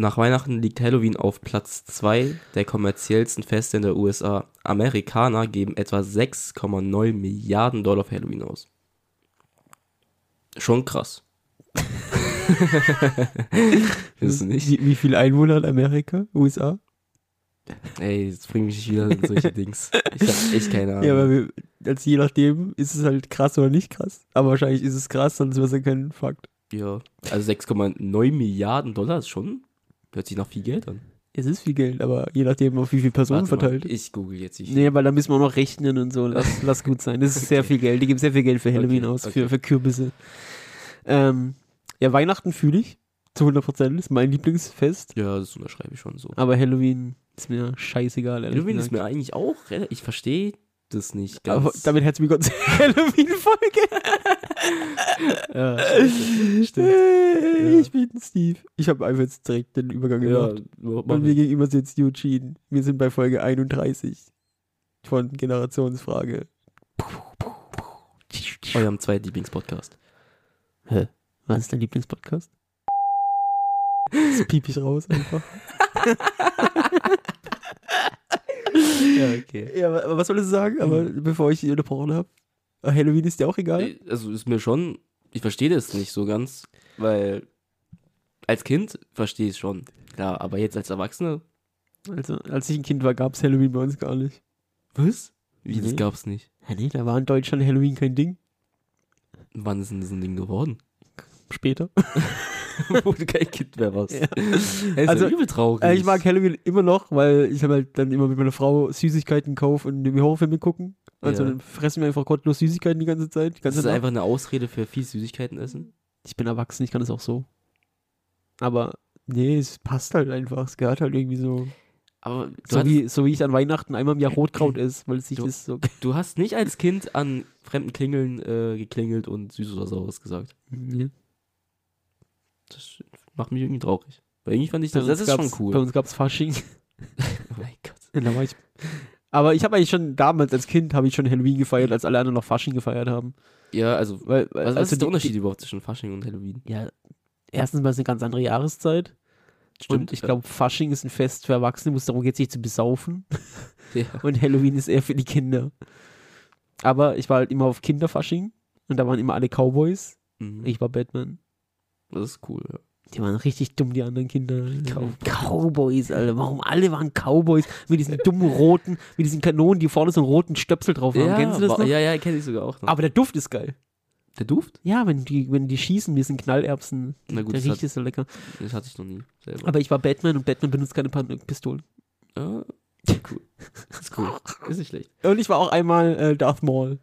Nach Weihnachten liegt Halloween auf Platz 2 der kommerziellsten Feste in der USA. Amerikaner geben etwa 6,9 Milliarden Dollar für Halloween aus. Schon krass. Wie, wie viele Einwohner hat Amerika, USA? Ey, jetzt bring mich nicht wieder in solche Dings. Ich hab echt keine Ahnung. Ja, aber wir, also je nachdem ist es halt krass oder nicht krass. Aber wahrscheinlich ist es krass, sonst wäre es ja kein Fakt. Ja, also 6,9 Milliarden Dollar ist schon, hört sich nach viel Geld an. Es ist viel Geld, aber je nachdem, auf wie viele Personen Warte mal, verteilt. ich google jetzt. Ich, Nee, weil da müssen wir auch noch rechnen und so. Lass, lass gut sein. Das ist sehr Okay. viel Geld. Die geben sehr viel Geld für Halloween Okay, aus, okay. für, für Kürbisse. Ähm, ja, Weihnachten fühle ich zu 100 Prozent. Ist mein Lieblingsfest. Ja, das unterschreibe ich schon so. Aber Halloween ist mir scheißegal. Halloween ist gesagt. mir eigentlich auch, ich verstehe das nicht ganz. Aber damit herzlich willkommen zur Halloween-Folge. ja, stimmt. Äh, Ich bin Steve. Ich habe einfach jetzt direkt den Übergang ja, gemacht. mach Und mir gegenüber sitzt Eugene. Wir sind bei Folge 31 von Generationsfrage. eurem zweiten Lieblingspodcast. Was ist dein Lieblingspodcast? Das piep ich raus einfach. Ja, okay. Ja, aber was soll ich sagen? Aber bevor ich die unterbrochen habe. Halloween ist dir auch egal? Also ist mir schon, ich verstehe das nicht so ganz, weil als Kind verstehe ich es schon. Klar, aber jetzt als Erwachsener, Also, als ich ein Kind war, gab es Halloween bei uns gar nicht. was? Wie, das Nee. gab's nicht. Ja, nee, da war in Deutschland Halloween kein Ding. Wann ist denn das ein Ding geworden? Später. Wo du kein Kind mehr warst. Ja. Ey, ist Also, ja übel traurig. Äh, ich mag Halloween immer noch, weil ich habe halt dann immer mit meiner Frau Süßigkeiten kaufe und mir Horrorfilme gucken. Also Ja. dann fressen wir einfach gottlos Süßigkeiten die ganze Zeit. Die das ganze ist Nacht. einfach eine Ausrede für viel Süßigkeiten essen. Ich bin erwachsen, ich kann das auch so. Aber nee, es passt halt einfach. Es gehört halt irgendwie so. Aber So wie, so wie ich an Weihnachten einmal im Jahr Rotkraut esse, weil es sich Du- das so. du hast nicht als Kind an fremden Klingeln äh, geklingelt und süß oder saures gesagt. Nee. Das macht mich irgendwie traurig. Weil irgendwie fand ich das, das ist schon gab's- Bei cool. uns gab es Fasching. Oh mein Gott. Da war ich. Aber ich habe eigentlich schon damals als Kind habe ich schon Halloween gefeiert, als alle anderen noch Fasching gefeiert haben. Ja, also, Weil, weil was, was also ist der die- Unterschied überhaupt zwischen Fasching und Halloween? Die, ja, erstens mal ist eine ganz andere Jahreszeit. und ich ja. glaube, Fasching ist ein Fest für Erwachsene, wo es darum geht, sich zu besaufen. Ja. Und Halloween ist eher für die Kinder. Aber ich war halt immer auf Kinderfasching und da waren immer alle Cowboys. Mhm. Ich war Batman. Das ist cool, ja. Die waren richtig dumm, die anderen Kinder. Cowboys. Cowboys, Alter. Warum alle waren Cowboys? Mit diesen dummen roten, mit diesen Kanonen, die vorne so einen roten Stöpsel drauf haben. Ja, Kennst du das noch? ja, ja, kenne ich sogar auch noch. Aber der Duft ist geil. der Duft? Ja, wenn die, wenn die schießen, wir sind Knallerbsen. Na gut, der das, riecht hat, so lecker. das hatte ich noch nie selber. Aber ich war Batman und Batman benutzt keine Pan Pistolen. Ah, cool. Das ist cool. Ist nicht schlecht. Und ich war auch einmal äh, Darth Maul.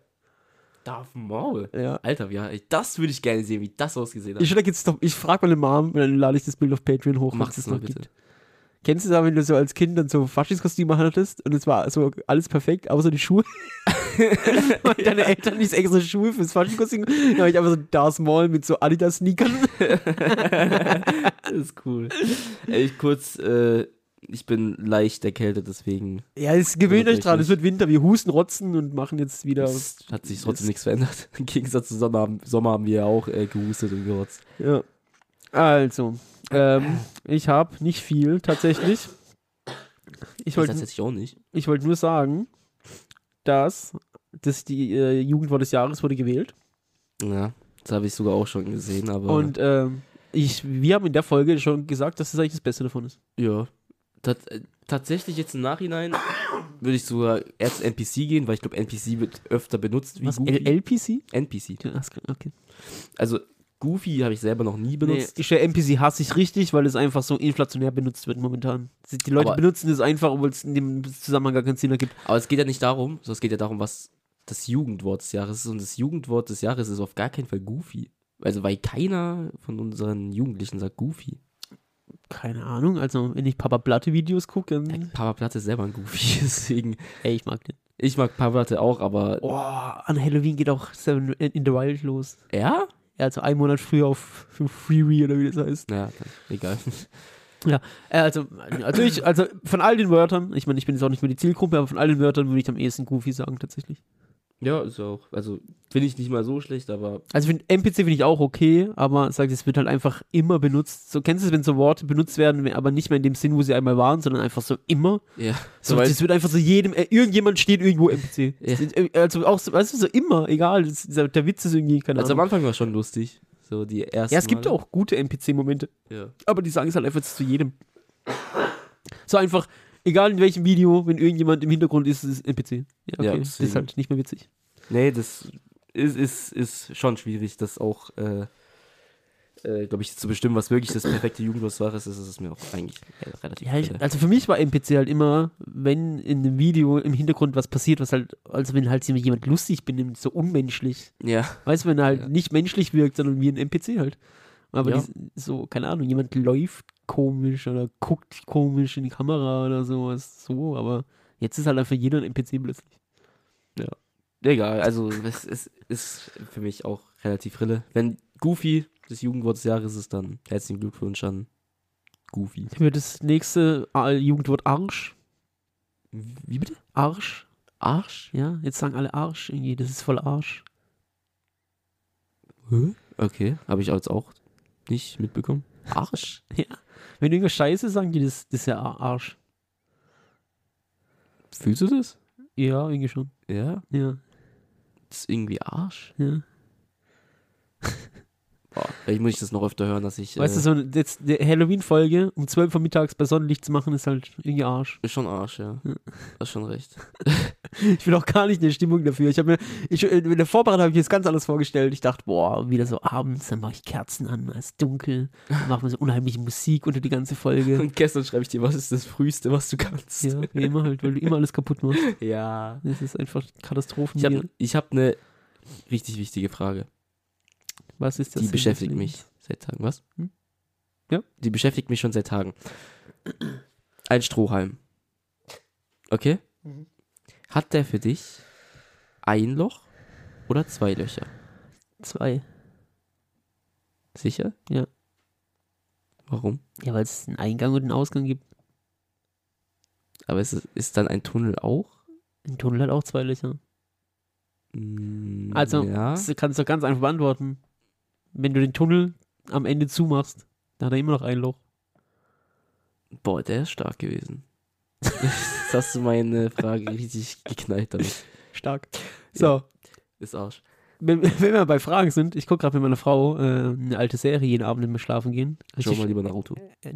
Darth Maul. Ja. Alter, ja, das würde ich gerne sehen, wie das ausgesehen hat. Ich, doch, ich frage meine Mom und dann lade ich das Bild auf Patreon hoch. Mach es das mal bitte. gibt. Kennst du da, wenn du so als Kind dann so Faschingskostüme hattest und es war so alles perfekt, außer die Schuhe? und deine Eltern nicht extra Schuhe fürs Faschingskostüm. Dann habe ich einfach so Darth Maul mit so Adidas-Sneakern. das ist cool. Ey, ich kurz, äh, ich bin leicht erkältet, deswegen Ja, es gewöhnt euch dran. nicht. Es wird Winter. Wir husten, rotzen und machen jetzt wieder. es hat sich trotzdem nichts verändert. Im Gegensatz zu Sommer haben, Sommer haben wir ja auch äh, gehustet und gerotzt. Ja. Also, ähm, ich habe nicht viel tatsächlich. Ich Ich wollte tatsächlich auch nicht. ich wollte nur sagen, dass, dass die äh, Jugendwort des Jahres wurde gewählt. Ja, das habe ich sogar auch schon gesehen, aber Und ähm, ich, wir haben in der Folge schon gesagt, dass das eigentlich das Beste davon ist. ja. Tat, äh, tatsächlich jetzt im Nachhinein würde ich sogar erst NPC gehen, weil ich glaube, NPC wird öfter benutzt wie Was? Goofy. LPC? NPC. Ja, Okay. Also Goofy habe ich selber noch nie Nee, benutzt. ich, der NPC hasse ich richtig, weil es einfach so inflationär benutzt wird momentan. Die Leute Aber- benutzen es einfach, obwohl es in dem Zusammenhang gar keinen Sinn ergibt. Aber es geht ja nicht darum, sondern es geht ja darum, was das Jugendwort des Jahres ist. Und das Jugendwort des Jahres ist auf gar keinen Fall Goofy. Also, weil keiner von unseren Jugendlichen sagt Goofy. Keine Ahnung, also wenn ich Papa Platte Videos gucke, dann. Papa Platte ist selber ein Goofy, deswegen. Ey, ich mag den. Ich mag Papa Platte auch, aber. Oh, an Halloween geht auch Seven in the Wild los. Ja? Ja, also einen Monat früher auf Freeway oder wie das heißt. Ja, egal. Äh, also, also, ich, also von all den Wörtern, ich meine, ich bin jetzt auch nicht mehr die Zielgruppe, aber von all den Wörtern würde ich am ehesten Goofy sagen, tatsächlich. Ja, ist auch. Also, finde ich nicht mal so schlecht, aber. Also find, NPC finde ich auch okay, aber sag, es wird halt einfach immer benutzt. So kennst du es, wenn so Worte benutzt werden, aber nicht mehr in dem Sinn, wo sie einmal waren, sondern einfach so immer. Ja. So, So, das wird einfach so jedem, äh, irgendjemand steht irgendwo NPC. Ja. Also auch, so, weißt du, so immer, egal. Das, der, der Witz ist irgendwie, keine also am Ahnung. Anfang war schon lustig. So die ersten. Ja, es gibt Male. auch gute NPC-Momente, Ja. aber die sagen es halt einfach zu jedem. So einfach, egal in welchem Video, wenn irgendjemand im Hintergrund ist, ist es NPC. Ja, okay. Ja, das ist halt nicht mehr witzig. Nee, das ist, ist, ist schon schwierig, das auch, äh, äh, glaube ich, zu bestimmen, was wirklich das perfekte Jugendlos war. Das ist mir auch eigentlich relativ. Ja, ich, also für mich war NPC halt immer, wenn in einem Video im Hintergrund was passiert, was halt, also wenn halt jemand lustig benimmt, so unmenschlich. ja. Weißt du, wenn er halt Ja. nicht menschlich wirkt, sondern wie ein NPC halt. Aber Ja. die, so, keine Ahnung, jemand läuft komisch oder guckt komisch in die Kamera oder sowas. So, aber jetzt ist halt einfach jeder ein NPC plötzlich. Egal, also es, es ist für mich auch relativ Rille. Wenn Goofy das Jugendwort des Jahres ist, dann herzlichen Glückwunsch an Goofy. Für das nächste äh, Jugendwort Arsch. Wie bitte? Arsch. Arsch? Ja, jetzt sagen alle Arsch irgendwie, das ist voll Arsch. Okay, habe ich jetzt auch nicht mitbekommen. Arsch? Wenn irgendwas scheiße sagen die, das, das ist ja Ar- Arsch. Fühlst du das? Ja, irgendwie schon. Ja, Ja, das ist irgendwie Arsch. ja. Vielleicht muss ich das noch öfter hören, dass ich. Weißt du, äh, so eine jetzt eine Halloween-Folge um 12 Uhr mittags bei Sonnenlicht zu machen, ist halt irgendwie Arsch. Ist schon Arsch, ja. Ja. Hast schon recht. Ich bin auch gar nicht in der Stimmung dafür. Ich habe mir, ich, in der Vorbereitung habe ich mir das ganz anders vorgestellt. Ich dachte, boah, wieder so abends, dann mache ich Kerzen an, es ist dunkel, dann machen wir so unheimliche Musik unter die ganze Folge. Und gestern schreibe ich dir, was ist das Frühste, was du kannst? ja, wie immer halt, weil du immer alles kaputt machst. ja. Das ist einfach Katastrophen. Ich habe hab eine richtig wichtige Frage. Was ist das? Die beschäftigt mich seit Tagen. Was? Hm? Ja. Die beschäftigt mich schon seit Tagen. Ein Strohhalm. Okay? Mhm. Hat der für dich ein Loch oder zwei Löcher? Zwei. Sicher? Ja. Warum? Ja, weil es einen Eingang und einen Ausgang gibt. Aber ist, es- ist dann ein Tunnel auch? Ein Tunnel hat auch zwei Löcher. Mm, Also, ja. das kannst du doch ganz einfach beantworten. Wenn du den Tunnel am Ende zumachst, dann hat er immer noch ein Loch. Boah, der ist stark gewesen. Jetzt hast du meine Frage richtig geknallt damit. Stark. So, Ist Arsch. wenn, wenn wir bei Fragen sind, ich gucke gerade mit meiner Frau äh, eine alte Serie jeden Abend, wenn wir schlafen gehen. Schau Richtig- mal lieber Naruto. Äh,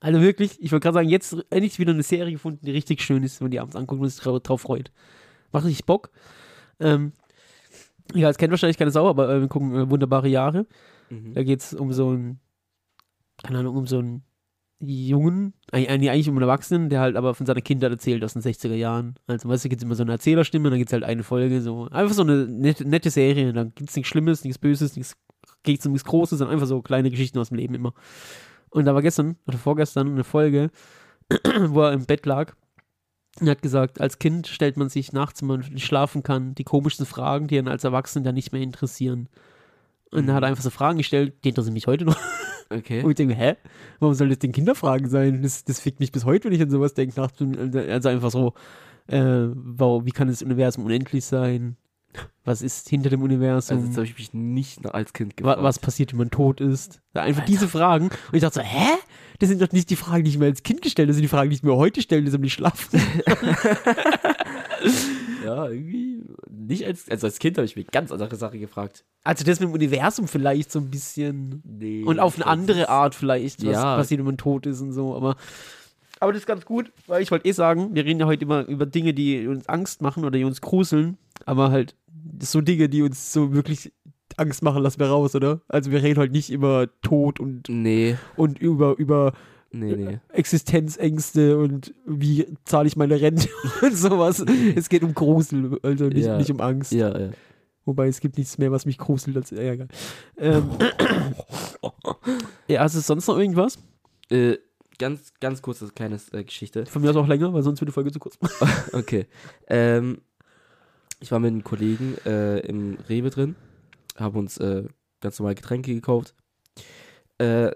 Also wirklich, ich wollte gerade sagen, jetzt endlich wieder eine Serie gefunden, die richtig schön ist, wenn man die abends anguckt und sich drauf, drauf freut. Macht richtig Bock. Ähm, ja, es kennt wahrscheinlich keine Sau, aber äh, wir gucken äh, Wunderbare Jahre. Mhm. Da geht es um so einen, keine Ahnung, um so einen Jungen, eigentlich eigentlich um einen Erwachsenen, der halt aber von seiner Kindheit erzählt aus den 60er Jahren. Also, weißt du, gibt es immer so eine Erzählerstimme, dann gibt es halt eine Folge, so einfach so eine nette, nette Serie. Dann gibt es nichts Schlimmes, nichts Böses, nichts geht um nichts Großes, sondern einfach so kleine Geschichten aus dem Leben immer. Und da war gestern oder vorgestern eine Folge, wo er im Bett lag und hat gesagt, als Kind stellt man sich nachts, wenn man nicht schlafen kann, die komischsten Fragen, die einen als Erwachsenen dann nicht mehr interessieren. Und dann hat er einfach so Fragen gestellt, die interessieren mich heute noch. Okay. Und ich denke, hä? Warum soll das denn Kinderfragen sein? Das, das fickt mich bis heute, wenn ich an sowas denke. nachts. Also einfach so, äh, wow, wie kann das Universum unendlich sein? Was ist hinter dem Universum? Also, jetzt habe ich mich nicht als Kind gefragt. was passiert, wenn man tot ist? Einfach diese Fragen. Und ich dachte so, hä? Das sind doch nicht die Fragen, die ich mir als Kind gestellt habe, das sind die Fragen, die ich mir heute stelle, das um die schlafen. Ja, irgendwie. Nicht als, also als Kind habe ich mir ganz andere Sachen gefragt. Also das mit dem Universum vielleicht so ein bisschen. Nee. Und auf eine andere Art vielleicht, was Ja. passiert, wenn man tot ist und so. Aber, aber das ist ganz gut, weil ich wollte eh sagen, wir reden ja heute immer über Dinge, die uns Angst machen oder die uns gruseln. Aber halt so Dinge, die uns so wirklich Angst machen, lassen wir raus, oder? Also wir reden heute nicht über Tod und, Nee, und über, über nee, nee. Existenzängste und wie zahle ich meine Rente und sowas. Es geht um Grusel, also nicht, Ja. nicht um Angst. Ja, ja. Wobei es gibt nichts mehr, was mich gruselt als Ärger. Ähm, ja, also sonst noch irgendwas? Äh, ganz, ganz kurze kleine äh, Geschichte. Von mir aus auch länger, weil sonst wird die Folge zu kurz. Okay. Ähm, ich war mit einem Kollegen äh, im Rewe drin, haben uns äh, ganz normal Getränke gekauft. Äh,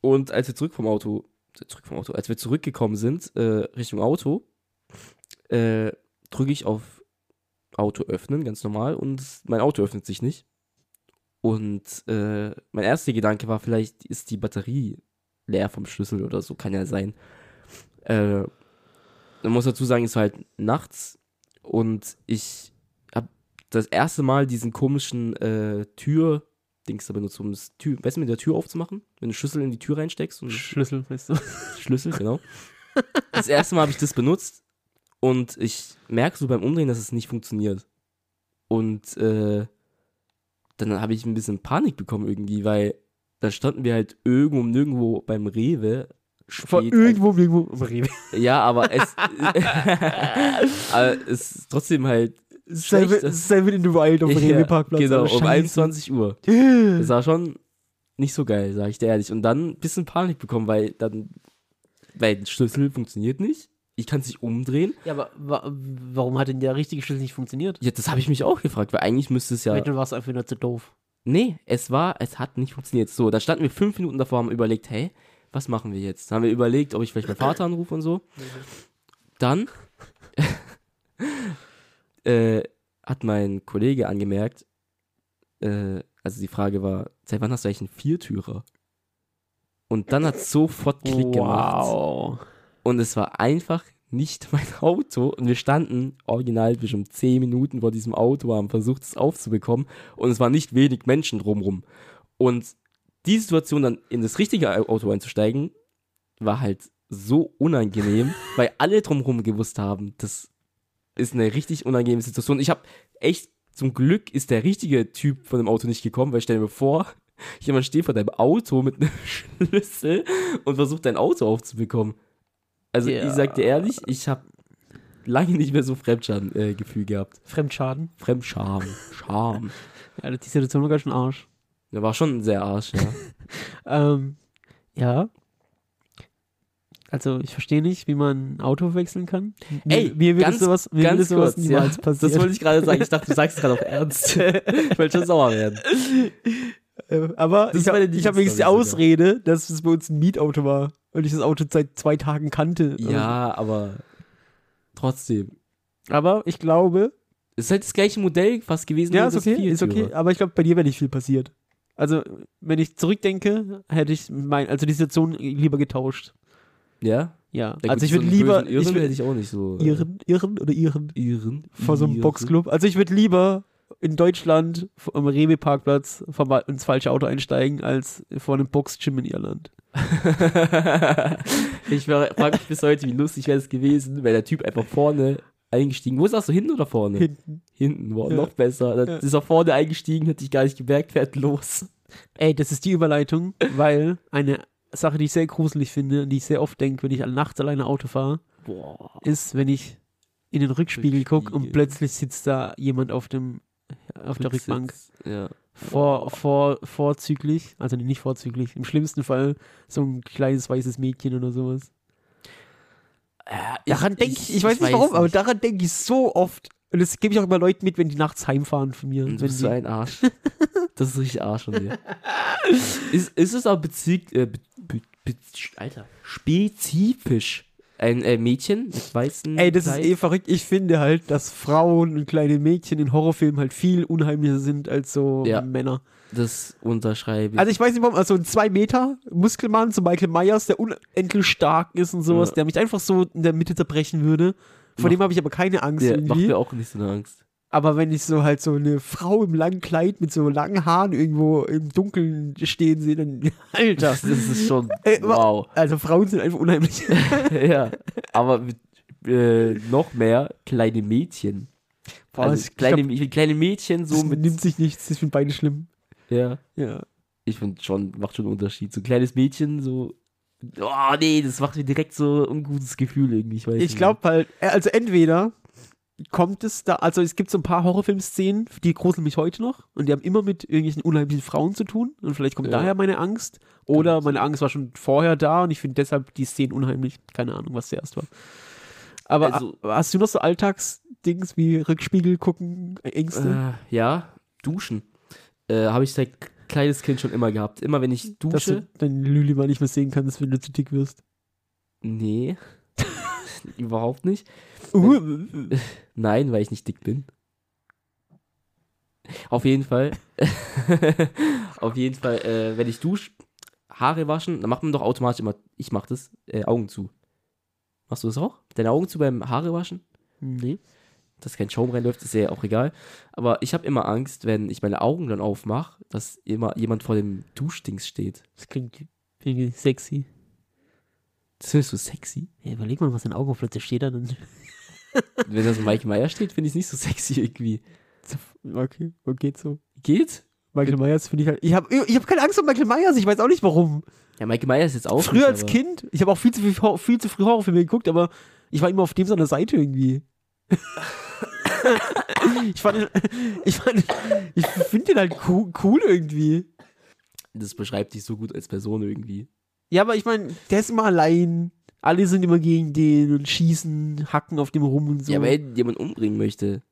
und als wir zurück vom Auto, zurück vom Auto, als wir zurückgekommen sind, äh, Richtung Auto, äh, drücke ich auf Auto öffnen, ganz normal, und mein Auto öffnet sich nicht. Und äh, mein erster Gedanke war, vielleicht ist die Batterie leer vom Schlüssel oder so, kann ja sein. Äh, man muss dazu sagen, es war halt nachts und ich habe das erste Mal diesen komischen äh, Tür-Dings da benutzt, um das Tür, weißt du, mit der Tür aufzumachen, wenn du Schlüssel in die Tür reinsteckst und Schlüssel, weißt du. Schlüssel, genau. Das erste Mal habe ich das benutzt und ich merke so beim Umdrehen, dass es nicht funktioniert. Und äh, dann habe ich ein bisschen Panik bekommen irgendwie, weil dann standen wir halt irgendwo nirgendwo beim Rewe. Von spät- irgendwo, irgendwo. im Rewe. Ja, aber es, aber es ist trotzdem halt Seven, Seven in the Wild auf dem Ja, Rewe-Parkplatz. Genau, um Scheiße. 21 Uhr. Das war schon nicht so geil, sag ich dir ehrlich. Und dann ein bisschen Panik bekommen, weil dann, weil der Schlüssel funktioniert nicht. Ich kann es nicht umdrehen. Ja, aber wa warum hat denn der richtige Schlüssel nicht funktioniert? Ja, das habe ich mich auch gefragt, weil eigentlich müsste es ja. Vielleicht war es einfach nur zu doof. Nee, es war, es hat nicht funktioniert. So, da standen wir fünf Minuten davor, haben überlegt, hey, was machen wir jetzt? Dann haben wir überlegt, ob ich vielleicht meinen Vater anrufe und so. Dann äh, hat mein Kollege angemerkt, äh, also die Frage war, seit wann hast du eigentlich einen Viertürer? Und dann hat es sofort Klick gemacht. Wow. Und es war einfach nicht mein Auto. Und wir standen original bestimmt 10 Minuten vor diesem Auto, haben versucht, es aufzubekommen. Und es waren nicht wenig Menschen drumrum. Und die Situation dann in das richtige Auto einzusteigen, war halt so unangenehm, weil alle drumrum gewusst haben, das ist eine richtig unangenehme Situation. Ich habe echt, zum Glück ist der richtige Typ von dem Auto nicht gekommen, weil stell dir mal vor, jemand steht vor deinem Auto mit einem Schlüssel und versucht dein Auto aufzubekommen. Also Ja. ich sag dir ehrlich, ich habe lange nicht mehr so Fremdscham-Gefühl äh, gehabt. Fremdschaden. Fremdscham. Scham. Ja, die Situation war ganz schön Arsch. Der war schon sehr arsch, ja. Ähm, ja. Also, ich verstehe nicht, wie man ein Auto wechseln kann. Ey, mir würde sowas, mir Ganz sowas kurz, ja. niemals passieren. Das wollte ich gerade sagen. Ich dachte, du sagst es gerade auf Ernst. ich wollte schon sauer werden. Äh, aber Das ich habe hab wenigstens die Ausrede, dass es bei uns ein Mietauto war und ich das Auto seit zwei Tagen kannte. Ja, aber trotzdem. Aber ich glaube, Es ist halt das gleiche Modell fast gewesen. ja, ist okay, ist okay. Aber ich glaube, bei dir wäre nicht viel passiert. Also, wenn ich zurückdenke, hätte ich mein, also die Situation lieber getauscht. Ja? Ja, Ja, also gut, ich würde so lieber, Irren ich hätte würde ich auch nicht so. äh, Iren, Iren oder Iren Iren. vor so einem Iren. Boxclub. Also ich würde lieber in Deutschland am Rewe-Parkplatz ins falsche Auto einsteigen, als vor einem Boxgym in Irland. ich frage mich bis heute, wie lustig wäre es gewesen, wäre der Typ einfach vorne eingestiegen. Wo sagst du, hinten oder vorne? Hinten. Hinten, wow, Ja. noch besser. Dann Ja. ist er vorne eingestiegen, hätte ich gar nicht gemerkt, fährt los. Ey, das ist die Überleitung, weil eine Sache, die ich sehr gruselig finde und die ich sehr oft denke, wenn ich nachts alleine Auto fahre, Boah. ist, wenn ich in den Rückspiegel gucke und Rückspiegel. plötzlich sitzt da jemand auf dem auf der Rückbank. Ja. Vor, vor, vorzüglich, also nicht vorzüglich, im schlimmsten Fall so ein kleines weißes Mädchen oder sowas. Daran denke ich, ich, weiß nicht warum, aber daran denke ich so oft. Und das gebe ich auch immer Leuten mit, wenn die nachts heimfahren von mir. Du bist so ein Arsch. Das ist richtig Arsch von dir. ist, ist es auch bezielt, äh, be, be, be, Alter, spezifisch ein äh, Mädchen mit weißen ey, das ist Kleid? eh verrückt. Ich finde halt, dass Frauen und kleine Mädchen in Horrorfilmen halt viel unheimlicher sind als so Ja. Männer. Das unterschreibe ich. Also ich weiß nicht warum, also ein 2 Meter Muskelmann, so Michael Myers, der unendlich stark ist und sowas, Ja. der mich einfach so in der Mitte zerbrechen würde. Vor Macht- dem habe ich aber keine Angst macht irgendwie. mir auch nicht so eine Angst. Aber wenn ich so halt so eine Frau im langen Kleid mit so langen Haaren irgendwo im Dunkeln stehen sehe, dann Alter. Das ist schon, wow. Also Frauen sind einfach unheimlich. ja, aber mit, äh, noch mehr kleine Mädchen. Boah, also ich kleine, glaub, Mä- kleine Mädchen so das mit, nimmt sich nichts, ich finde beide schlimm. ja, Ja. ich finde schon, macht schon einen Unterschied. So ein kleines Mädchen, so, oh nee, das macht mir direkt so ein ungutes Gefühl irgendwie, ich Ich glaube halt, äh, also entweder kommt es da, also es gibt so ein paar Horrorfilm-Szenen, die gruseln mich heute noch und die haben immer mit irgendwelchen unheimlichen Frauen zu tun und vielleicht kommt Ja. daher meine Angst oder meine Angst war schon vorher da und ich finde deshalb die Szenen unheimlich. Keine Ahnung, was zuerst war. Aber Also- hast du noch so Alltagsdings wie Rückspiegel gucken, Ängste? Äh, ja, duschen. Äh, Habe ich seit kleines Kind schon immer gehabt. Immer wenn ich Dass dusche. du deinen Lüli mal nicht mehr sehen kannst, wenn du zu dick wirst. Nee. Überhaupt nicht. Nein, weil ich nicht dick bin. Auf jeden Fall. auf jeden Fall, äh, wenn ich dusche, Haare waschen, dann macht man doch automatisch immer, ich mach das, äh, Augen zu. Machst du das auch? Deine Augen zu beim Haare waschen? Nee. Dass kein Schaum reinläuft, ist ja auch egal. Aber ich habe immer Angst, wenn ich meine Augen dann aufmache, dass immer jemand vor dem Duschdings steht. Das klingt irgendwie sexy. Das findest du sexy? Ja, überleg mal, was in Augen plötzlich steht da dann. Wenn da so Mike Meyer steht, finde ich es nicht so sexy irgendwie. Okay, okay, so. Geht? Michael Myers finde ich halt. Ich habe ich hab keine Angst vor Michael Myers, ich weiß auch nicht warum. Ja, Mike Meyer ist jetzt auch. Früher nicht, als aber- Kind, ich habe auch viel zu, viel, viel zu früh Horrorfilme geguckt, aber ich war immer auf dem seiner Seite irgendwie. ich fand, ich fand, ich finde den halt cool, cool irgendwie. Das beschreibt dich so gut als Person irgendwie. Ja, aber ich meine, der ist immer allein. Alle sind immer gegen den und schießen, hacken auf dem rum und so. Ja, wenn jemand umbringen möchte.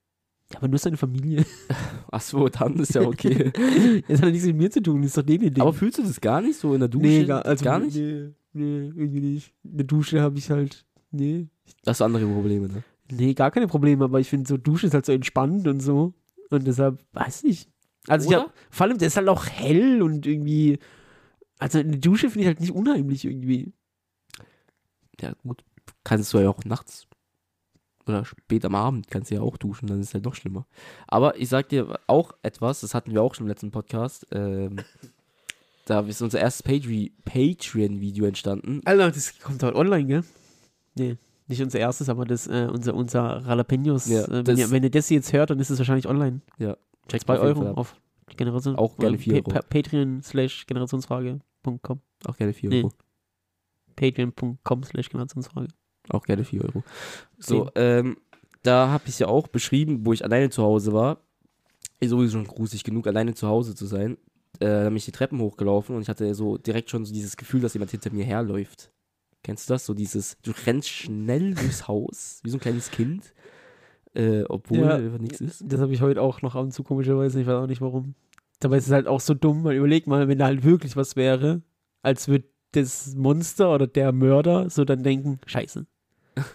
Ja, aber nur seine Familie. Ach so, dann ist ja okay. Das hat ja nichts mit mir zu tun, das ist doch denen Ding. aber fühlst du das gar nicht so in der Dusche? nee, gar, also, gar nicht? Nee, nee, irgendwie nicht. In der Dusche habe ich halt, nee. Das hast andere Probleme, ne? Nee, gar keine Probleme, aber ich finde so Dusche ist halt so entspannend und so. Und deshalb, weiß ich. Also ich Oder? hab, vor allem, der ist halt auch hell und irgendwie, also eine Dusche finde ich halt nicht unheimlich irgendwie. Ja, gut. Kannst du ja auch nachts oder spät am Abend kannst du ja auch duschen, dann ist es halt noch schlimmer. Aber ich sag dir auch etwas, das hatten wir auch schon im letzten Podcast. Ähm, da ist unser erstes Patre- Patreon-Video entstanden. Alter, das kommt halt online, gell? Nee, nicht unser erstes, aber das, äh, unser, unser Jalapenos. Ja, äh, wenn, ihr, wenn ihr das jetzt hört, dann ist es wahrscheinlich online. Ja, check 2 Euro auf Generation. Auch gerne äh, 4 Euro. Pa Patreon slash Generationsfrage.com. Auch gerne 4 Nee. Patreon.com slash Generationsfrage. Auch gerne 4 Euro. So, ähm, da habe ich ja auch beschrieben, wo ich alleine zu Hause war. Ist sowieso schon gruselig genug, alleine zu Hause zu sein. Äh, da bin ich die Treppen hochgelaufen und ich hatte so direkt schon so dieses Gefühl, dass jemand hinter mir herläuft. Kennst du das? So dieses, du rennst schnell durchs Haus, wie so ein kleines Kind, äh, obwohl Ja. einfach nichts ist. Das habe ich heute auch noch ab und zu komischerweise, ich weiß auch nicht warum. Dabei ist es halt auch so dumm, weil überleg mal, wenn da halt wirklich was wäre, als würde das Monster oder der Mörder so dann denken, scheiße,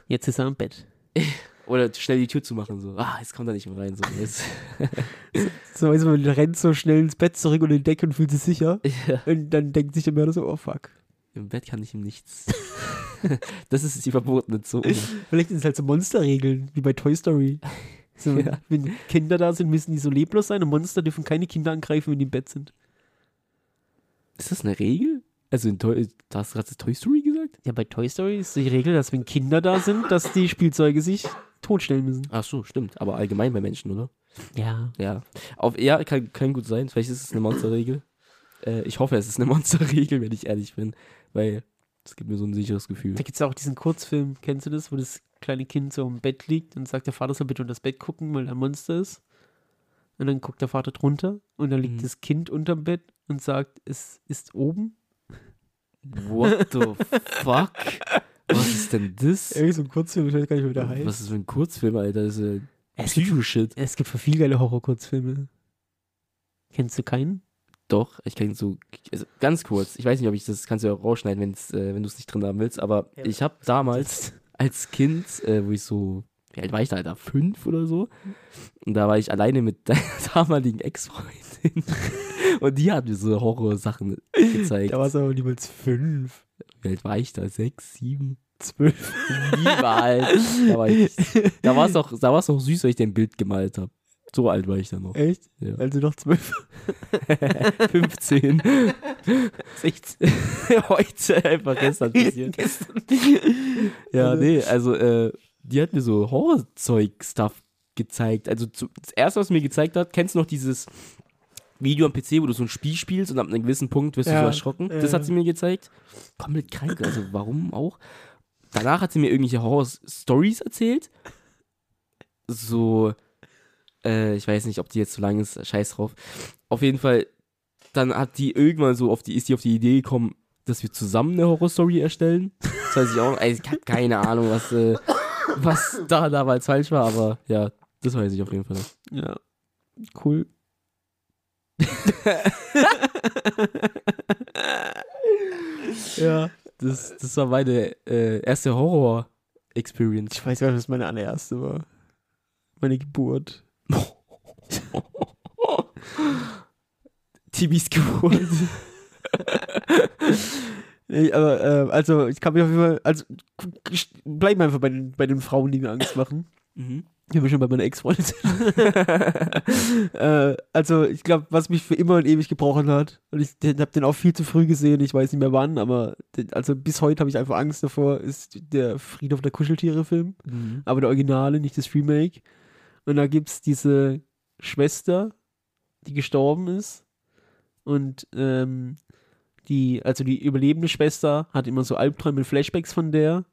jetzt ist er am Bett. Oder schnell die Tür zu machen, so, ah, jetzt kommt er nicht mehr rein. So, jetzt. So, weißt du, man rennt so schnell ins Bett zurück und in die Decke und fühlt sich sicher. ja, Und dann denkt sich der Mörder so, oh fuck. Im Bett kann ich ihm nichts. das ist die verbotene Zone. Vielleicht sind es halt so Monsterregeln, wie bei Toy Story. So, Ja. Wenn Kinder da sind, müssen die so leblos sein und Monster dürfen keine Kinder angreifen, wenn die im Bett sind. Ist das eine Regel? Also in Toy, hast du gerade das Toy Story gesagt? Ja, bei Toy Story ist die Regel, dass wenn Kinder da sind, dass die Spielzeuge sich totstellen müssen. Ach so, stimmt. Aber allgemein bei Menschen, oder? Ja. Ja. Auf, ja, kann, kann gut sein. Vielleicht ist es eine Monsterregel. Äh, ich hoffe, es ist eine Monsterregel, wenn ich ehrlich bin. Weil es gibt mir so ein sicheres Gefühl. Da gibt es ja auch diesen Kurzfilm, kennst du das, wo das kleine Kind so im Bett liegt und sagt, der Vater soll bitte unter das Bett gucken, weil da ein Monster ist. Und dann guckt der Vater drunter und dann liegt Mhm. das Kind unterm Bett und sagt, es ist oben. What the fuck? Was ist denn das? Irgendwie so ein Kurzfilm, ich weiß gar nicht, wie der heißt. Was ist für ein Kurzfilm, Alter? Das ist äh, Es gibt, Psycho-Shit. es gibt viel geile Horror-Kurzfilme. Kennst du keinen? Doch, ich kann so, also ganz kurz, ich weiß nicht, ob ich das, kannst du ja auch rausschneiden, wenn's, äh, wenn du es nicht drin haben willst, aber Ja. ich habe damals als Kind, äh, wo ich so, wie alt war ich da, Alter, fünf oder so, und da war ich alleine mit deiner damaligen Ex-Freundin und die hat mir so Horrorsachen gezeigt. Da war es aber niemals fünf, Wie alt war ich da? Sechs, sieben? zwölf. Niemals. da war ich, da war es noch, da war's noch süß, weil ich dir ein Bild gemalt habe. So alt war ich da noch. Echt? Ja. Also noch zwölf. 15. 16. Heute einfach gestern passiert. Ja, Also- nee, also äh, die hat mir so Horrorzeug-Stuff gezeigt. Also zu, das erste, was sie mir gezeigt hat, kennst du noch dieses Video am PC, wo du so ein Spiel spielst und ab einem gewissen Punkt wirst du Ja, so erschrocken? Das ja. hat sie mir gezeigt. Komplett krank, also warum auch? Danach hat sie mir irgendwelche Horror-Stories erzählt. So, äh, ich weiß nicht, ob die jetzt so lang ist, scheiß drauf. Auf jeden Fall, dann hat die irgendwann so auf die, ist die auf die Idee gekommen, dass wir zusammen eine Horror-Story erstellen. Das weiß ich auch. Also ich habe keine Ahnung, was, äh, was da damals falsch war, aber ja, das weiß ich auf jeden Fall. Ja. Cool. Ja, das, das war meine äh, erste Horror-Experience. Ich weiß gar nicht, was meine allererste war. Meine Geburt. Timmys Geburt. Nee, aber, äh, also, ich kann mich auf jeden Fall, also, bleiben wir einfach bei den, bei den Frauen, die mir Angst machen. mhm. Ich bin schon bei meiner Ex-Freundin. äh, also, ich glaube, was mich für immer und ewig gebrochen hat, und ich habe den auch viel zu früh gesehen, ich weiß nicht mehr wann, aber den, also bis heute habe ich einfach Angst davor, ist der Friedhof der Kuscheltiere-Film, Mhm. aber der Originale, nicht das Remake. Und da gibt es diese Schwester, die gestorben ist. Und ähm, die, also die überlebende Schwester hat immer so Albträume, Flashbacks von der,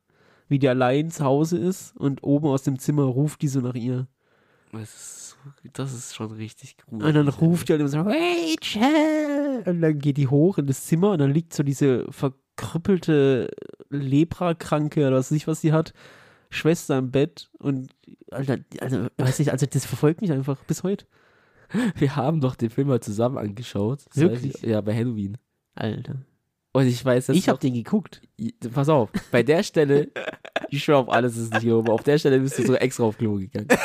wie die allein zu Hause ist und oben aus dem Zimmer ruft die so nach ihr. Das ist, das ist schon richtig gut. Und dann ruft die halt immer so, Rachel! Und dann geht die hoch in das Zimmer und dann liegt so diese verkrüppelte Leprakranke oder was weiß ich, was sie hat, Schwester im Bett und Alter, also, weiß ich, also das verfolgt mich einfach bis heute. Wir haben doch den Film mal zusammen angeschaut. Das Wirklich? ich- Ja, bei Halloween. Alter. Und ich weiß jetzt Ich habe den geguckt. Pass auf, bei der Stelle, ich schwöre auf alles ist nicht hier oben, auf der Stelle bist du so extra auf Klo gegangen.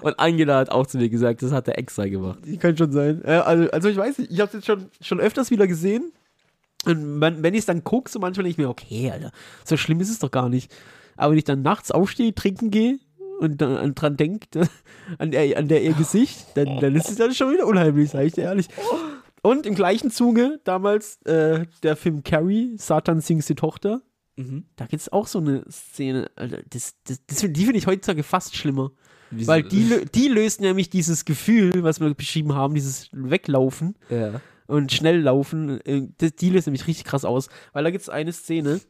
Und Angela hat auch zu mir gesagt, das hat er extra gemacht. Kann schon sein. Äh, also, also ich weiß nicht, ich habe es jetzt schon, schon öfters wieder gesehen. Und man, wenn ich es dann gucke, so manchmal denke ich mir, okay, Alter, so schlimm ist es doch gar nicht. Aber wenn ich dann nachts aufstehe, trinken gehe und dann an- dran denke, an, der, an der ihr Gesicht, dann, dann ist es dann schon wieder unheimlich, sag ich dir ehrlich. Und im gleichen Zuge damals äh, der Film Carrie, Satan singst die Tochter. Mhm. Da gibt es auch so eine Szene, Alter, das, das, das, die finde ich heutzutage fast schlimmer. Wieso? Weil die, die löst nämlich dieses Gefühl, was wir beschrieben haben, dieses Weglaufen Ja. und schnell laufen, äh, das, die löst nämlich richtig krass aus. Weil da gibt es eine Szene,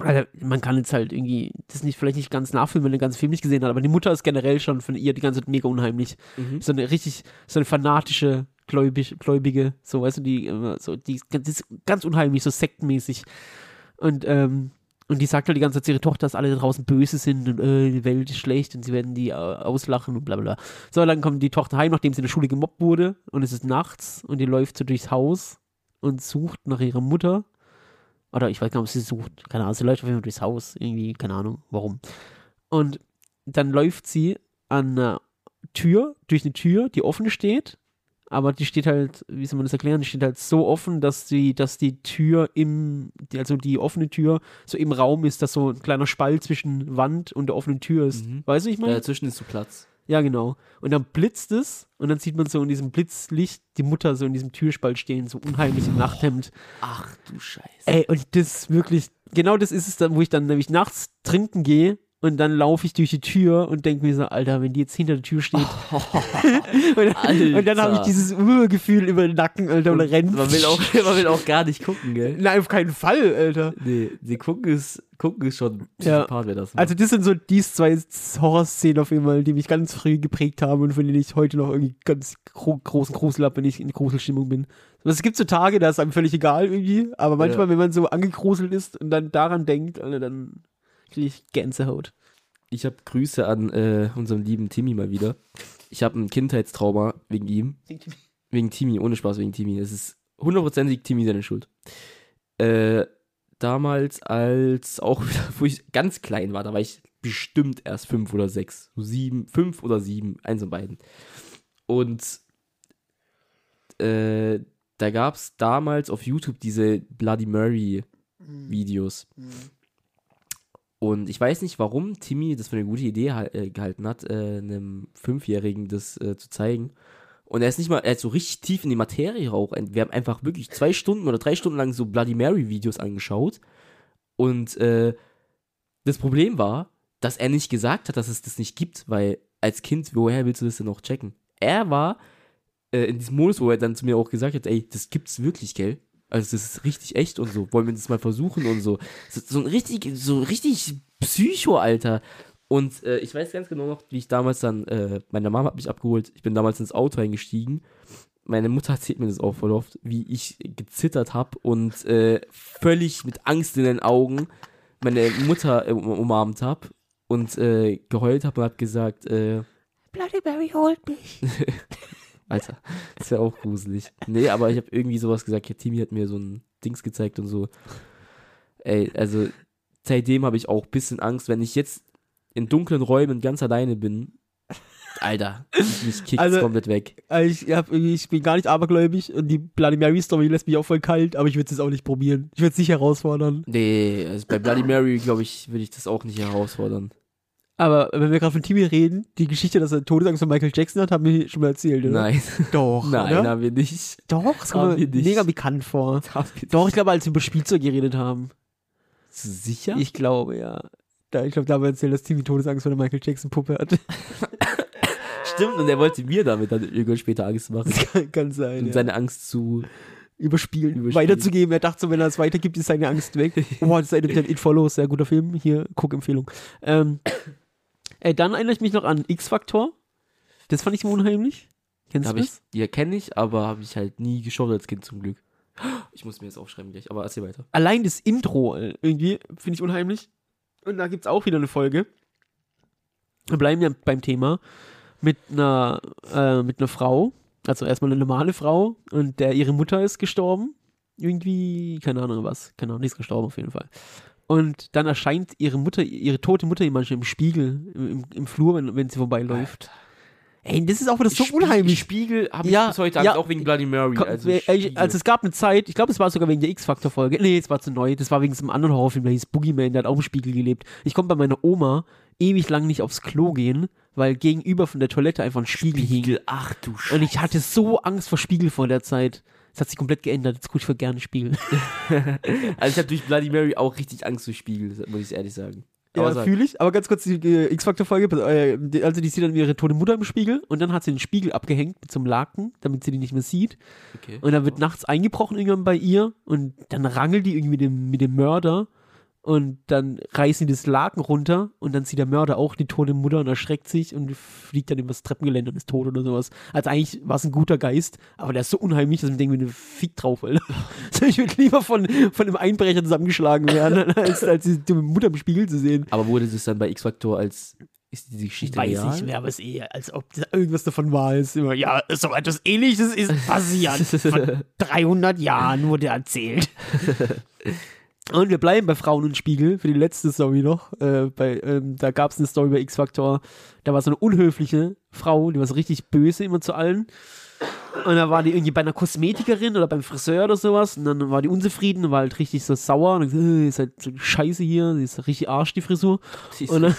also man kann jetzt halt irgendwie das nicht vielleicht nicht ganz nachfühlen, wenn man den ganzen Film nicht gesehen hat, aber die Mutter ist generell schon von ihr die ganze Zeit mega unheimlich. Mhm. So eine richtig, so eine fanatische Gläubig, Gläubige, so weißt du, die immer so, die die ist ganz unheimlich, so sektenmäßig. Und, ähm, und die sagt halt die ganze Zeit zu ihrer Tochter, dass alle draußen böse sind und äh, die Welt ist schlecht und sie werden die äh, auslachen und bla bla bla. So, dann kommt die Tochter heim, nachdem sie in der Schule gemobbt wurde und es ist nachts und die läuft so durchs Haus und sucht nach ihrer Mutter. Oder ich weiß gar nicht, ob sie sucht. Keine Ahnung, sie läuft auf jeden Fall durchs Haus. Irgendwie, keine Ahnung, warum. Und dann läuft sie an einer Tür, durch eine Tür, die offen steht. Aber die steht halt, wie soll man das erklären, die steht halt so offen, dass die, dass die Tür im, die, also die offene Tür so im Raum ist, dass so ein kleiner Spalt zwischen Wand und der offenen Tür ist. Mhm. Weißt du, ich meine? Ja, dazwischen ist so Platz. Ja, genau. Und dann blitzt es und dann sieht man so in diesem Blitzlicht die Mutter so in diesem Türspalt stehen, so unheimlich im Nachthemd. Ach du Scheiße. Ey, und das wirklich, genau das ist es dann, wo ich dann nämlich nachts trinken gehe und dann laufe ich durch die Tür und denke mir so, Alter, wenn die jetzt hinter der Tür steht. und, dann- und dann habe ich dieses Urgefühl über den Nacken, Alter, und, rennt. Man will, auch, man will auch gar nicht gucken, gell? Nein, auf keinen Fall, Alter. Nee, die gucken ist, gucken ist schon Ja. Psychopath, wer das macht. Also das sind so die zwei Horrorszenen auf jeden Fall, die mich ganz früh geprägt haben und von denen ich heute noch irgendwie ganz gro großen Grusel habe, wenn ich in Gruselstimmung bin. Also es gibt so Tage, da ist einem völlig egal irgendwie, aber manchmal, Ja. wenn man so angegruselt ist und dann daran denkt, Alter, dann kriege ich Gänsehaut. Ich habe Grüße an äh, unseren lieben Timmy mal wieder. Ich habe ein Kindheitstrauma wegen ihm. Wegen Timmy, ohne Spaß wegen Timmy. Es ist hundertprozentig Timmy seine Schuld. Äh, damals, als auch wo ich ganz klein war, da war ich bestimmt erst fünf oder sechs. So sieben, fünf oder sieben, eins von beiden. Und äh, da gab es damals auf YouTube diese Bloody Mary Videos. Und ich weiß nicht, warum Timmy das für eine gute Idee äh, gehalten hat, äh, einem Fünfjährigen das äh, zu zeigen. Und er ist nicht mal, er ist so richtig tief in die Materie auch. Wir haben einfach wirklich zwei Stunden oder drei Stunden lang so Bloody Mary Videos angeschaut. Und äh, das Problem war, dass er nicht gesagt hat, dass es das nicht gibt, weil als Kind, woher willst du das denn noch checken? Er war äh, in diesem Modus, wo er dann zu mir auch gesagt hat, ey, das gibt's wirklich, gell? Also das ist richtig echt und so. Wollen wir das mal versuchen und so. So, so ein richtig, so richtig Psycho, Alter. Und äh, ich weiß ganz genau noch, wie ich damals dann, äh, meine Mama hat mich abgeholt. Ich bin damals ins Auto eingestiegen. Meine Mutter erzählt mir das auch voll oft, wie ich gezittert habe und äh, völlig mit Angst in den Augen meine Mutter äh, um- umarmt habe und äh, geheult habe und habe gesagt, äh, Bloody Mary holt mich. Alter, das wäre auch gruselig. Nee, aber ich habe irgendwie sowas gesagt. Ja, Timmy hat mir so ein Dings gezeigt und so. Ey, also seitdem habe ich auch ein bisschen Angst, wenn ich jetzt in dunklen Räumen ganz alleine bin Alter, mich kickt's Also- komplett weg. Also ich, hab, ich bin gar nicht abergläubig und die Bloody Mary Story lässt mich auch voll kalt, aber ich würde es jetzt auch nicht probieren. Ich würde es nicht herausfordern. Nee, also bei Bloody Mary, glaube ich, würde ich das auch nicht herausfordern. Aber wenn wir gerade von Timmy reden, die Geschichte, dass er Todesangst von Michael Jackson hat, haben wir schon mal erzählt, oder? Nein, Doch, nein, oder? haben wir nicht. Doch, das haben kommt wir mir nicht. mega bekannt vor. Doch, ich glaube, als wir über Spielzeug geredet haben. Sicher? Ich glaube, ja. Da, ich glaube, da haben wir erzählt, dass Timmy Todesangst vor der Michael Jackson Puppe hatte. Stimmt, und er wollte mir damit dann irgendwann später Angst machen. Das kann, kann sein. Um ja. seine Angst zu. überspielen, Überspielen. weiterzugeben. Er dachte so, wenn er es weitergibt, ist seine Angst weg. Oh, das erinnert mich an It Follows, sehr guter Film. Hier, Guck-Empfehlung. Ähm, äh, dann erinnere ich mich noch an X-Factor. Das fand ich unheimlich. Kennst Hab du ich, das? ja, kenne ich, aber habe ich halt nie geschaut als Kind zum Glück. Ich muss mir jetzt aufschreiben gleich, aber erzähl weiter. Allein das Intro äh, irgendwie finde ich unheimlich. Und da gibt es auch wieder eine Folge. Wir bleiben ja beim Thema mit einer, äh, mit einer Frau, also erstmal eine normale Frau und der ihre Mutter ist gestorben. Irgendwie, keine Ahnung was, keine Ahnung, die ist gestorben auf jeden Fall. Und dann erscheint ihre Mutter, ihre tote Mutter manchmal im Spiegel, im, im, Flur, wenn, wenn sie vorbeiläuft. Ey, das ist auch wieder so Spie- unheimlich. Spiegel habe Ja, ich bis heute ja. Angst, auch wegen Bloody Mary. Also, also es gab eine Zeit, ich glaube, es war sogar wegen der X-Factor-Folge. Nee, es war zu neu. Das war wegen so einem anderen Horrorfilm, der hieß Boogeyman, der hat auch im Spiegel gelebt. Ich konnte bei meiner Oma ewig lang nicht aufs Klo gehen, weil gegenüber von der Toilette einfach ein Spiegel, hing. Spiegel, ach du Scheiße. Und ich hatte so Angst vor Spiegel vor der Zeit. Das hat sich komplett geändert. Jetzt gucke ich voll gerne Spiegel. Also ich habe durch Bloody Mary auch richtig Angst vor Spiegel, muss ich ehrlich sagen. Ja, fühle ich. Aber ganz kurz die äh, X-Factor-Folge. äh, Also, die sieht dann ihre tote Mutter im Spiegel und dann hat sie den Spiegel abgehängt mit so einem Laken, damit sie die nicht mehr sieht. okay. Und dann wird nachts eingebrochen irgendwann bei ihr und dann rangelt die irgendwie mit dem, mit dem Mörder und dann reißen die das Laken runter und dann sieht der Mörder auch die tote Mutter und erschreckt sich und fliegt dann übers Treppengeländer und ist tot oder sowas. Also eigentlich war es ein guter Geist, aber der ist so unheimlich, dass man denkt, mir Fick drauf, Alter. Ich würde lieber von, von einem Einbrecher zusammengeschlagen werden, als, als die dumme Mutter im Spiegel zu sehen. Aber wurde das dann bei X-Factor als, ist diese Geschichte Weiß real? nicht mehr, aber es ist eher, als ob irgendwas davon wahr ist. Immer, ja, so etwas ähnliches ist passiert. Vor 300 Jahren wurde erzählt. Und wir bleiben bei Frauen und Spiegel für die letzte Story noch. Äh, bei, ähm, da gab es eine Story bei X-Factor. Da war so eine unhöfliche Frau, die war so richtig böse immer zu allen. Und da war die irgendwie bei einer Kosmetikerin oder beim Friseur oder sowas. Und dann war die unzufrieden und war halt richtig so sauer. Und gesagt, äh, ist halt so scheiße hier, die ist richtig Arsch, die Frisur. Sie Und dann-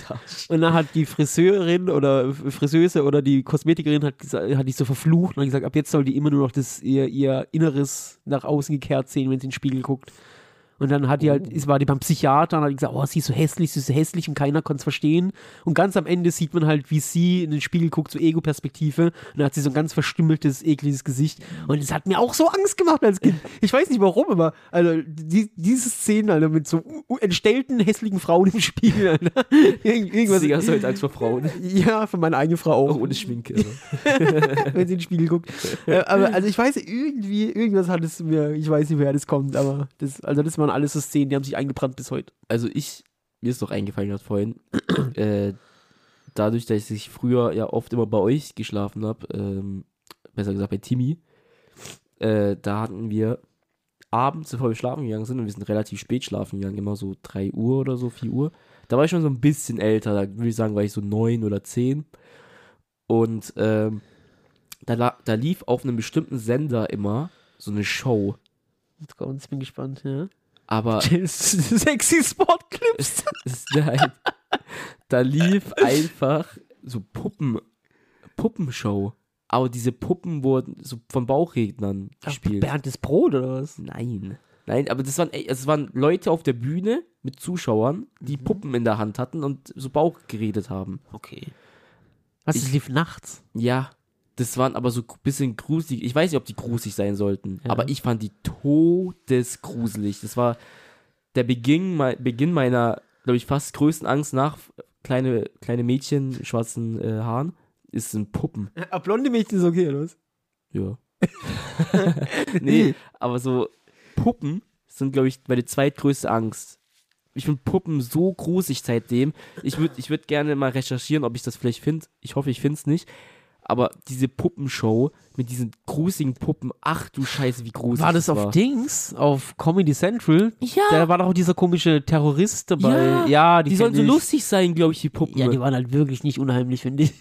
Und dann hat die Friseurin oder Friseuse oder die Kosmetikerin hat, hat die so verflucht und hat gesagt, ab jetzt soll die immer nur noch das, ihr, ihr Inneres nach außen gekehrt sehen, wenn sie in den Spiegel guckt. Und dann hat die halt, ist, war die beim Psychiater und hat gesagt, oh, sie ist so hässlich, sie ist so hässlich und keiner konnte es verstehen. Und ganz am Ende sieht man halt, wie sie in den Spiegel guckt, so Ego-Perspektive. Und dann hat sie so ein ganz verstümmeltes, ekliges Gesicht. Und es hat mir auch so Angst gemacht als Kind. Ich weiß nicht warum, aber also die, diese Szenen, Alter, mit so entstellten, hässlichen Frauen im Spiegel, Alter. Irgend- Irgendwas, Deswegen hast du heute Angst vor Frauen. ja, für meine eigene Frau auch, Auch ohne Schminke. aber. wenn sie in den Spiegel guckt. äh, aber also ich weiß, irgendwie, irgendwas hat es mir, ich weiß nicht, woher das kommt, aber das, also das waren alles so Szenen, die haben sich eingebrannt bis heute. Also ich, mir ist doch eingefallen gerade vorhin, äh, dadurch, dass ich früher ja oft immer bei euch geschlafen habe, ähm, besser gesagt bei Timmy, äh, da hatten wir abends, bevor wir schlafen gegangen sind, und wir sind relativ spät schlafen gegangen, immer so 3 Uhr oder so, 4 Uhr, da war ich schon so ein bisschen älter, da würde ich sagen, war ich so 9 oder 10 und ähm, da, da lief auf einem bestimmten Sender immer so eine Show, Jetzt kommt's, bin gespannt, ja. Aber Sexy Sportclips. Nein. Da lief einfach so Puppen, Puppenshow. Aber diese Puppen wurden so von Bauchrednern gespielt. Bernd ist Brot oder was? Nein. Nein, aber das waren, es waren Leute auf der Bühne mit Zuschauern, die Mhm. Puppen in der Hand hatten und so Bauch geredet haben. Okay. Was, Ich- das lief nachts? Ja, das waren aber so ein bisschen gruselig. Ich weiß nicht, ob die gruselig sein sollten, Ja. aber ich fand die todesgruselig. Das war der Beginn, mei- Beginn meiner, glaube ich, fast größten Angst nach kleine, kleine Mädchen, mit schwarzen äh, Haaren, ist ein Puppen. Ah, blonde Mädchen ist okay, oder was? Ja. nee, aber so Puppen sind, glaube ich, meine zweitgrößte Angst. Ich finde Puppen so gruselig seitdem. Ich würde ich würd gerne mal recherchieren, ob ich das vielleicht finde. Ich hoffe, ich finde es nicht. Aber diese Puppenshow mit diesen gruseligen Puppen, ach du Scheiße, wie gruselig War das war. auf Dings, auf Comedy Central? Ja, Da war doch auch dieser komische Terrorist dabei. Ja, Ja, die, die sollen so ich. lustig sein, glaube ich, die Puppen. Ja, die waren halt wirklich nicht unheimlich, finde ich.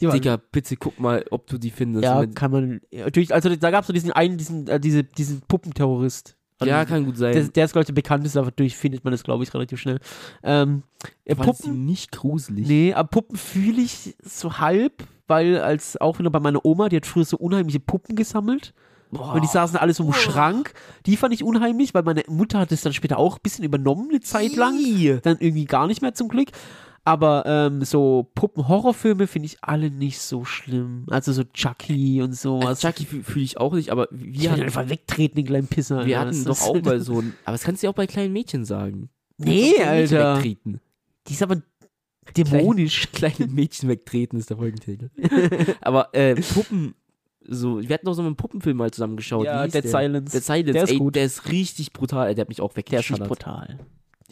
Die waren- Digga, bitte guck mal, ob du die findest. ja, kann man. Durch, also da gab es so diesen einen, diesen, äh, diese, diesen Puppenterrorist. Also, ja, kann gut sein. der, der ist, glaube ich, der bekannteste, aber durch findet man das, glaube ich, relativ schnell. Ähm, äh, du Puppen, nicht gruselig. nee, aber Puppen fühle ich so halb, weil als auch wieder bei meiner Oma, die hat früher so unheimliche Puppen gesammelt. Boah. Und die saßen alle so im Schrank. Die fand ich unheimlich, weil meine Mutter hat es dann später auch ein bisschen übernommen, eine Zeit lang. Dann irgendwie gar nicht mehr zum Glück. Aber ähm, so Puppen-Horrorfilme finde ich alle nicht so schlimm. Also so Chucky und sowas. Also Chucky fühle fühl ich auch nicht, aber wir hatten, einfach wegtreten, den kleinen Pisser. wir hatten doch auch mal so ein. Aber das kannst du ja auch bei kleinen Mädchen sagen. Nee, Kleine Alter. Wegtreten. Die ist aber dämonisch. Kleine Mädchen wegtreten ist der Folgentitel. aber äh, Puppen, so, wir hatten doch so einen Puppenfilm mal zusammen geschaut. Ja, Dead der? Silence. Dead Silence, Der ist ey, gut. der ist richtig brutal. Der hat mich auch Der ist brutal.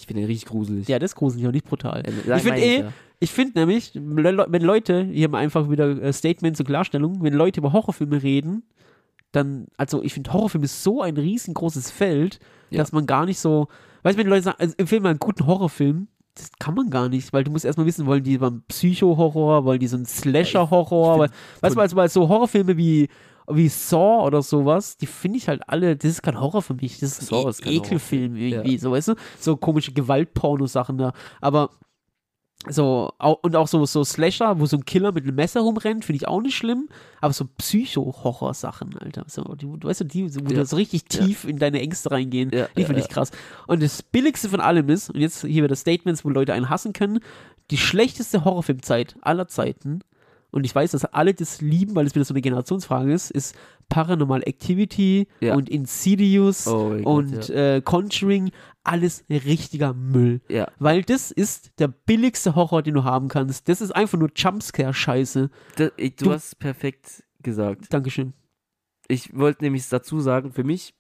Ich finde den richtig gruselig. Ja, das ist gruselig, aber nicht brutal. Äh, Ich sag finde eh, ja. ich finde nämlich, wenn Leute, hier mal einfach wieder äh, Statement zur Klarstellung, wenn Leute über Horrorfilme reden, dann, also ich finde Horrorfilm ist so ein riesengroßes Feld, Ja. dass man gar nicht so, weißt du, wenn die Leute sagen, also empfehlen mal einen guten Horrorfilm, das kann man gar nicht, weil du musst erstmal wissen, wollen die beim Psycho-Horror, wollen die so einen Slasher-Horror, weißt du, weil so Horrorfilme wie wie Saw oder sowas, die finde ich halt alle, das ist kein Horror für mich, das ist Saw ein ist e Ekelfilm irgendwie, Ja. so, weißt du, so komische Gewaltporno-Sachen da, aber so, und auch so, so Slasher, wo so ein Killer mit einem Messer rumrennt, finde ich auch nicht schlimm. Aber so Psycho-Horror-Sachen, Alter. So, die, du weißt du, die, wo Ja. da so richtig Ja. tief in deine Ängste reingehen, Ja, die ja, finde ich krass. Und das Billigste von allem ist, und jetzt hier wieder Statements, wo Leute einen hassen können, die schlechteste Horrorfilmzeit aller Zeiten, und ich weiß, dass alle das lieben, weil es wieder so eine Generationsfrage ist, ist Paranormal Activity Ja. und Insidious Oh mein Gott, und äh, Conjuring, alles richtiger Müll. Ja. Weil das ist der billigste Horror, den du haben kannst. Das ist einfach nur Jumpscare-Scheiße. Du, Du- hast perfekt gesagt. Dankeschön. Ich wollte nämlich dazu sagen, für mich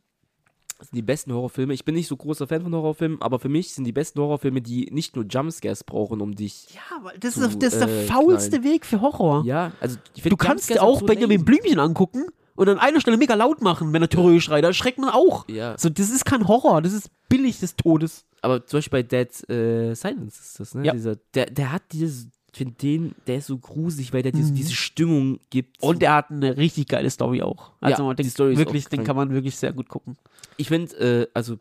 sind die besten Horrorfilme, ich bin nicht so großer Fan von Horrorfilmen, aber für mich sind die besten Horrorfilme, die nicht nur Jumpscares brauchen, um dich. Ja, weil das, Zu, ist, das ist der äh, faulste Weg für Horror. Ja, also ich du kannst dir auch so Benjamin. Blümchen angucken und an einer Stelle mega laut machen, wenn er Terror schreit. Da erschreckt man auch. Ja, So, das ist kein Horror, das ist billig des Todes. aber zum Beispiel bei Dead äh, Silence ist das, ne? Ja. Dieser, der, der hat dieses, finde den, der ist so gruselig, weil der diese, Mhm. diese Stimmung gibt. Und er hat eine richtig geile Story auch. Also Ja, den, die Story ist wirklich, auch den kann man wirklich sehr gut gucken. Ich finde, äh, also,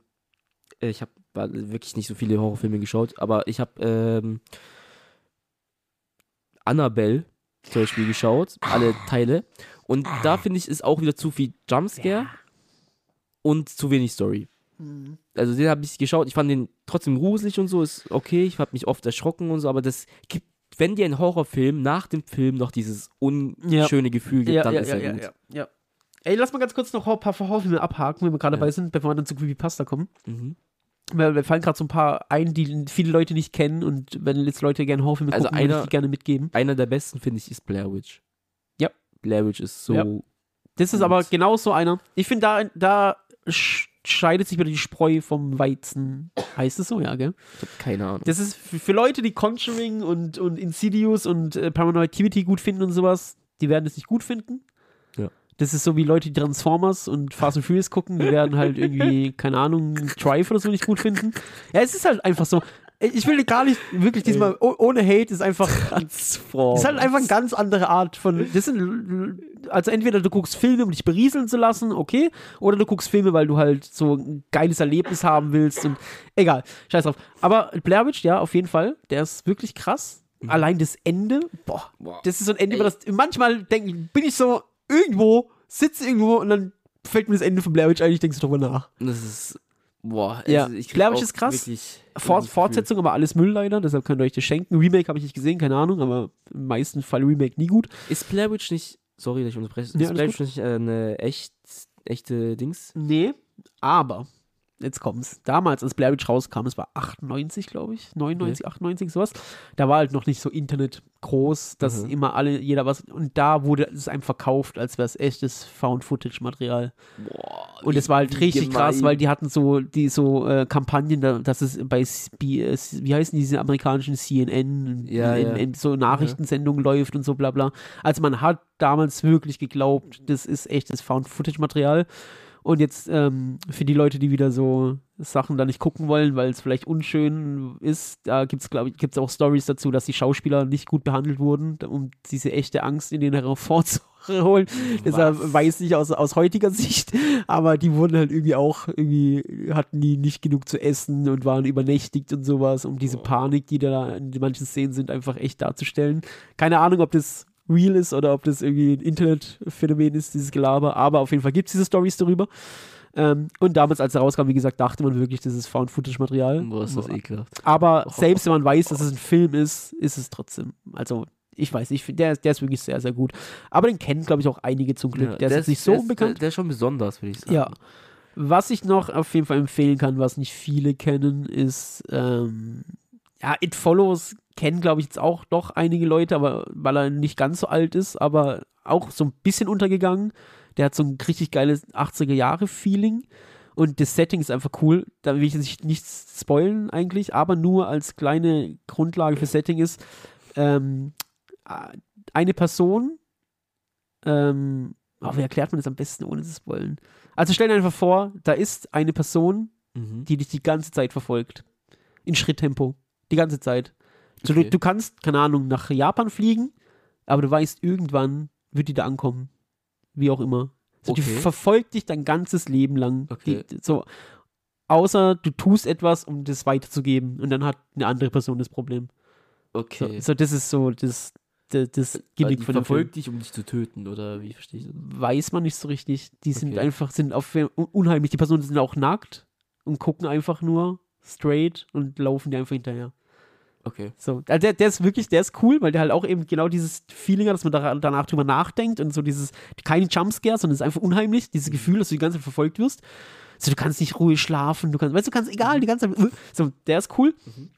äh, ich habe wirklich nicht so viele Horrorfilme geschaut, aber ich habe ähm, Annabelle zum Beispiel geschaut, alle Teile. Und da finde ich, ist auch wieder zu viel Jumpscare und zu wenig Story. Also den habe ich geschaut, ich fand den trotzdem gruselig und so, ist okay, ich habe mich oft erschrocken und so, aber das gibt, wenn dir ein Horrorfilm nach dem Film noch dieses unschöne Gefühl gibt, dann ist er gut. ja. Ey, lass mal ganz kurz noch ein paar Horrorfilme abhaken, wenn wir gerade Ja. dabei sind, bevor wir dann zu Creepypasta kommen. Mhm. Weil wir fallen gerade so ein paar ein, die viele Leute nicht kennen und wenn jetzt Leute gerne Horrorfilme Also gucken, würde ich einer- die gerne mitgeben. Einer der besten, finde ich, ist Blair Witch. Ja. Blair Witch ist so Ja. Das ist Gut. aber genau so einer. Ich finde, da, da scheidet sich wieder die Spreu vom Weizen. Heißt es so, ja, gell? Ich habe keine Ahnung. Das ist für, für Leute, die Conjuring und, und Insidious und äh, Paranormal Activity gut finden und sowas, die werden es nicht gut finden. Ja. Das ist so wie Leute, die Transformers und Fast and Furious gucken, die werden halt irgendwie, keine Ahnung, Drive oder so nicht gut finden. Ja, es ist halt einfach so. Ich will gar nicht wirklich diesmal, oh, ohne Hate, ist einfach Transform. ist halt einfach eine ganz andere Art von. Das sind, also entweder du guckst Filme, um dich berieseln zu lassen, okay, oder du guckst Filme, weil du halt so ein geiles Erlebnis haben willst und egal, scheiß drauf. Aber Blair Witch, ja, auf jeden Fall, der ist wirklich krass. Allein das Ende, boah, Boah. das ist so ein Ende, über das manchmal denke bin ich so irgendwo, sitze irgendwo und dann fällt mir das Ende von Blair Witch ein, ich denke so drüber nach. Das ist. Boah, Ja, also ich Witch auch ist krass. Fort, Fortsetzung, aber alles Müll leider, deshalb könnt ihr euch das schenken. Remake habe ich nicht gesehen, keine Ahnung, aber im meisten Fall Remake nie gut. Ist Blair Witch nicht. Sorry, dass ich unterbreche. Ja, ist alles Blair. Witch nicht äh, eine echt, echte Dings? Nee, aber jetzt kommt's. Damals, als Blair Witch rauskam, es war 98, glaube ich, 99, 98, sowas. Da war halt noch nicht so Internet groß, dass Mhm. immer alle, jeder was. Und da wurde es einem verkauft, als wäre es echtes Found-Footage-Material. Und es war halt richtig krass, gemein. weil die hatten so, die so äh, Kampagnen, da, dass es bei, äh, wie heißen diese amerikanischen CNN, Ja, in, ja. in so Nachrichtensendungen läuft und so bla bla. Also man hat damals wirklich geglaubt, das ist echtes Found-Footage-Material. Und jetzt ähm, für die Leute, die wieder so Sachen da nicht gucken wollen, weil es vielleicht unschön ist, da gibt es, glaube ich, gibt's auch Stories dazu, dass die Schauspieler nicht gut behandelt wurden, um diese echte Angst in den hervorzuholen. Deshalb weiß ich aus, aus heutiger Sicht, aber die wurden halt irgendwie auch, irgendwie hatten die nicht genug zu essen und waren übernächtigt und sowas, um diese Oh. Panik, die da in manchen Szenen sind, einfach echt darzustellen. Keine Ahnung, ob das real ist oder ob das irgendwie ein Internetphänomen ist, dieses Gelaber, aber auf jeden Fall gibt es diese Stories darüber. Ähm, und damals, als er rauskam, wie gesagt, dachte man wirklich, das ist Found-Footage-Material. Boah, ist das ekelhaft. Aber Oh. selbst wenn man weiß, dass es ein Film ist, ist es trotzdem. Also, ich weiß nicht, der, der ist wirklich sehr, sehr gut. Aber den kennen, glaube ich, auch einige zum Glück. Ja, der, ist jetzt nicht so der unbekannt. Der, der ist schon besonders, würde ich sagen. Ja. Was ich noch auf jeden Fall empfehlen kann, was nicht viele kennen, ist, ähm, ja, It Follows kennen, glaube ich, jetzt auch doch einige Leute, aber weil er nicht ganz so alt ist, aber auch so ein bisschen untergegangen. Der hat so ein richtig geiles 80er-Jahre-Feeling. Und das Setting ist einfach cool. Da will ich jetzt nichts spoilen eigentlich, aber nur als kleine Grundlage für Setting ist, ähm, eine Person, ähm, oh, wie erklärt man das am besten, ohne zu spoilen? Also stell dir einfach vor, da ist eine Person, Mhm. die dich die ganze Zeit verfolgt. In Schritttempo. Die ganze Zeit. So, Okay. du, du kannst, keine Ahnung, nach Japan fliegen, aber du weißt, irgendwann wird die da ankommen. Wie auch immer. So, Die Okay. verfolgt dich dein ganzes Leben lang. Okay. Die, so, außer du tust etwas, um das weiterzugeben. Und dann hat eine andere Person das Problem. So, Okay. so das ist so das, das, das Also Gimmick die von dem Film. verfolgt dich, um dich zu töten, oder wie verstehe ich das? weiß man nicht so richtig. Die sind Okay. einfach, sind auf un- unheimlich. Die Personen sind auch nackt und gucken einfach nur straight und laufen dir einfach hinterher. Okay. So, also der, der ist wirklich, der ist cool, weil der halt auch eben genau dieses Feeling hat, dass man da, danach drüber nachdenkt und so dieses, keine Jumpscare, sondern es ist einfach unheimlich, dieses Gefühl, dass du die ganze Zeit verfolgt wirst. So, du kannst nicht ruhig schlafen, du kannst, weißt du, du kannst egal, die ganze Zeit, so, der ist cool. Mhm.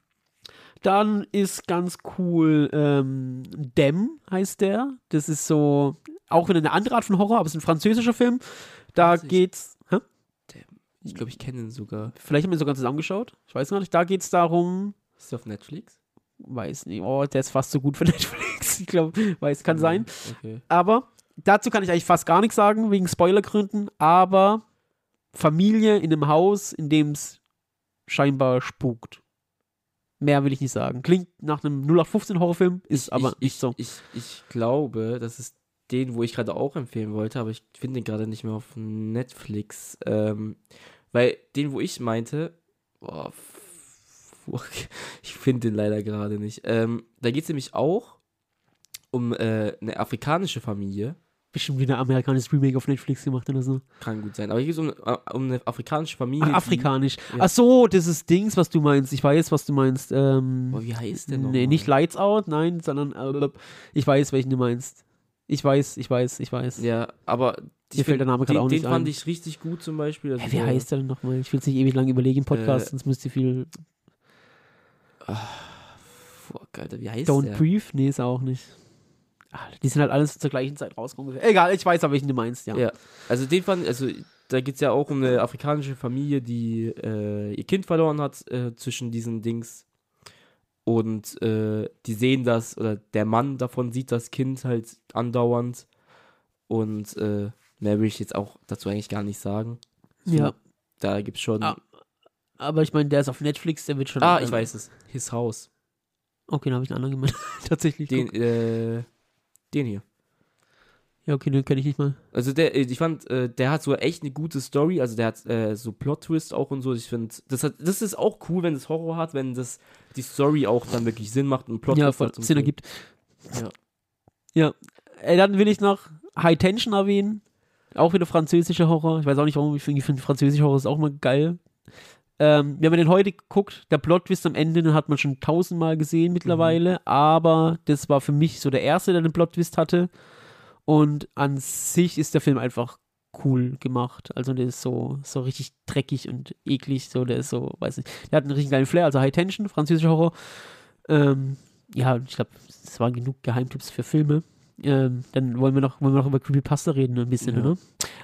Dann ist ganz cool, ähm, Dem heißt der. Das ist so, auch wieder eine andere Art von Horror, aber es ist ein französischer Film. Da ich. geht's, hä? Ich glaube, ich kenne ihn sogar. Vielleicht haben wir ihn sogar zusammengeschaut. Ich weiß gar nicht. Da geht's darum, Ist der auf Netflix? weiß nicht, oh, der ist fast so gut für Netflix. Ich glaube, weiß, kann sein. Okay. Aber dazu kann ich eigentlich fast gar nichts sagen, wegen Spoilergründen. Aber Familie in einem Haus, in dem es scheinbar spukt. Mehr will ich nicht sagen. Klingt nach einem 0815 Horrorfilm, ist aber ich, nicht ich, so. Ich, ich glaube, das ist den, wo ich gerade auch empfehlen wollte, aber ich finde den gerade nicht mehr auf Netflix. Ähm, weil den, wo ich meinte, boah, ich finde den leider gerade nicht. Ähm, da geht es nämlich auch um äh, eine afrikanische Familie. Bestimmt wieder ein amerikanisches Remake auf Netflix gemacht oder so. Kann gut sein. Aber hier geht es um, äh, um eine afrikanische Familie. Ach, afrikanisch. Ja. Ach so, das ist Dings, was du meinst. Ich weiß, was du meinst. Ähm, Die, boah, wie heißt der noch? nee, nicht Lights Out, nein, sondern äh, ich weiß, welchen du meinst. Ich weiß, ich weiß, ich weiß. Ja, aber Mir fällt der Name gerade den, auch den nicht fand ein. ich richtig gut zum Beispiel. Also Hä, wie heißt der denn nochmal? Ich will es nicht ewig lang überlegen im Podcast, Äh, sonst müsst ihr viel. Fuck, Alter, wie heißt Don't der? Brief? Nee, ist er auch nicht. Die sind halt alles zur gleichen Zeit rausgekommen. Egal, ich weiß aber, welchen du meinst, ja. Ja, also den fand also da geht es ja auch um eine afrikanische Familie, die äh, ihr Kind verloren hat äh, zwischen diesen Dings. Und äh, die sehen das, oder der Mann davon sieht das Kind halt andauernd. Und äh, mehr will ich jetzt auch dazu eigentlich gar nicht sagen. So, Ja. Da gibt es schon. Ah, Aber ich meine, der ist auf Netflix, der wird schon. ah, ähm, ich weiß es. His House. Okay, dann habe ich einen anderen gemeint. Tatsächlich. Den, guck. äh, den hier. Ja, okay, den kenne ich nicht mal. Also der, äh, ich fand, äh, der hat so echt eine gute Story, also der hat äh, so Plot-Twist auch und so. Ich finde, das hat, das ist auch cool, wenn es Horror hat, wenn das die Story auch dann wirklich Sinn macht und Plot ja, voll hat Sinn ergibt. Ja. Ja. Äh, dann will ich noch High Tension erwähnen. Auch wieder französischer Horror. Ich weiß auch nicht warum, ich finde französischer Horror ist auch mal geil. Ähm, wenn man den heute guckt, der Plot-Twist am Ende, den hat man schon tausendmal gesehen mittlerweile, Mhm. aber das war für mich so der erste, der den Plot-Twist hatte. Und an sich ist der Film einfach cool gemacht. Also der ist so, so richtig dreckig und eklig. So, der ist so, weiß nicht. Der hat einen richtig geilen Flair, also High Tension, französischer Horror. Ähm, ja, ich glaube, es waren genug Geheimtipps für Filme. Ähm, dann wollen wir noch, wollen wir noch über Creepypasta reden, ein bisschen, Ja. oder?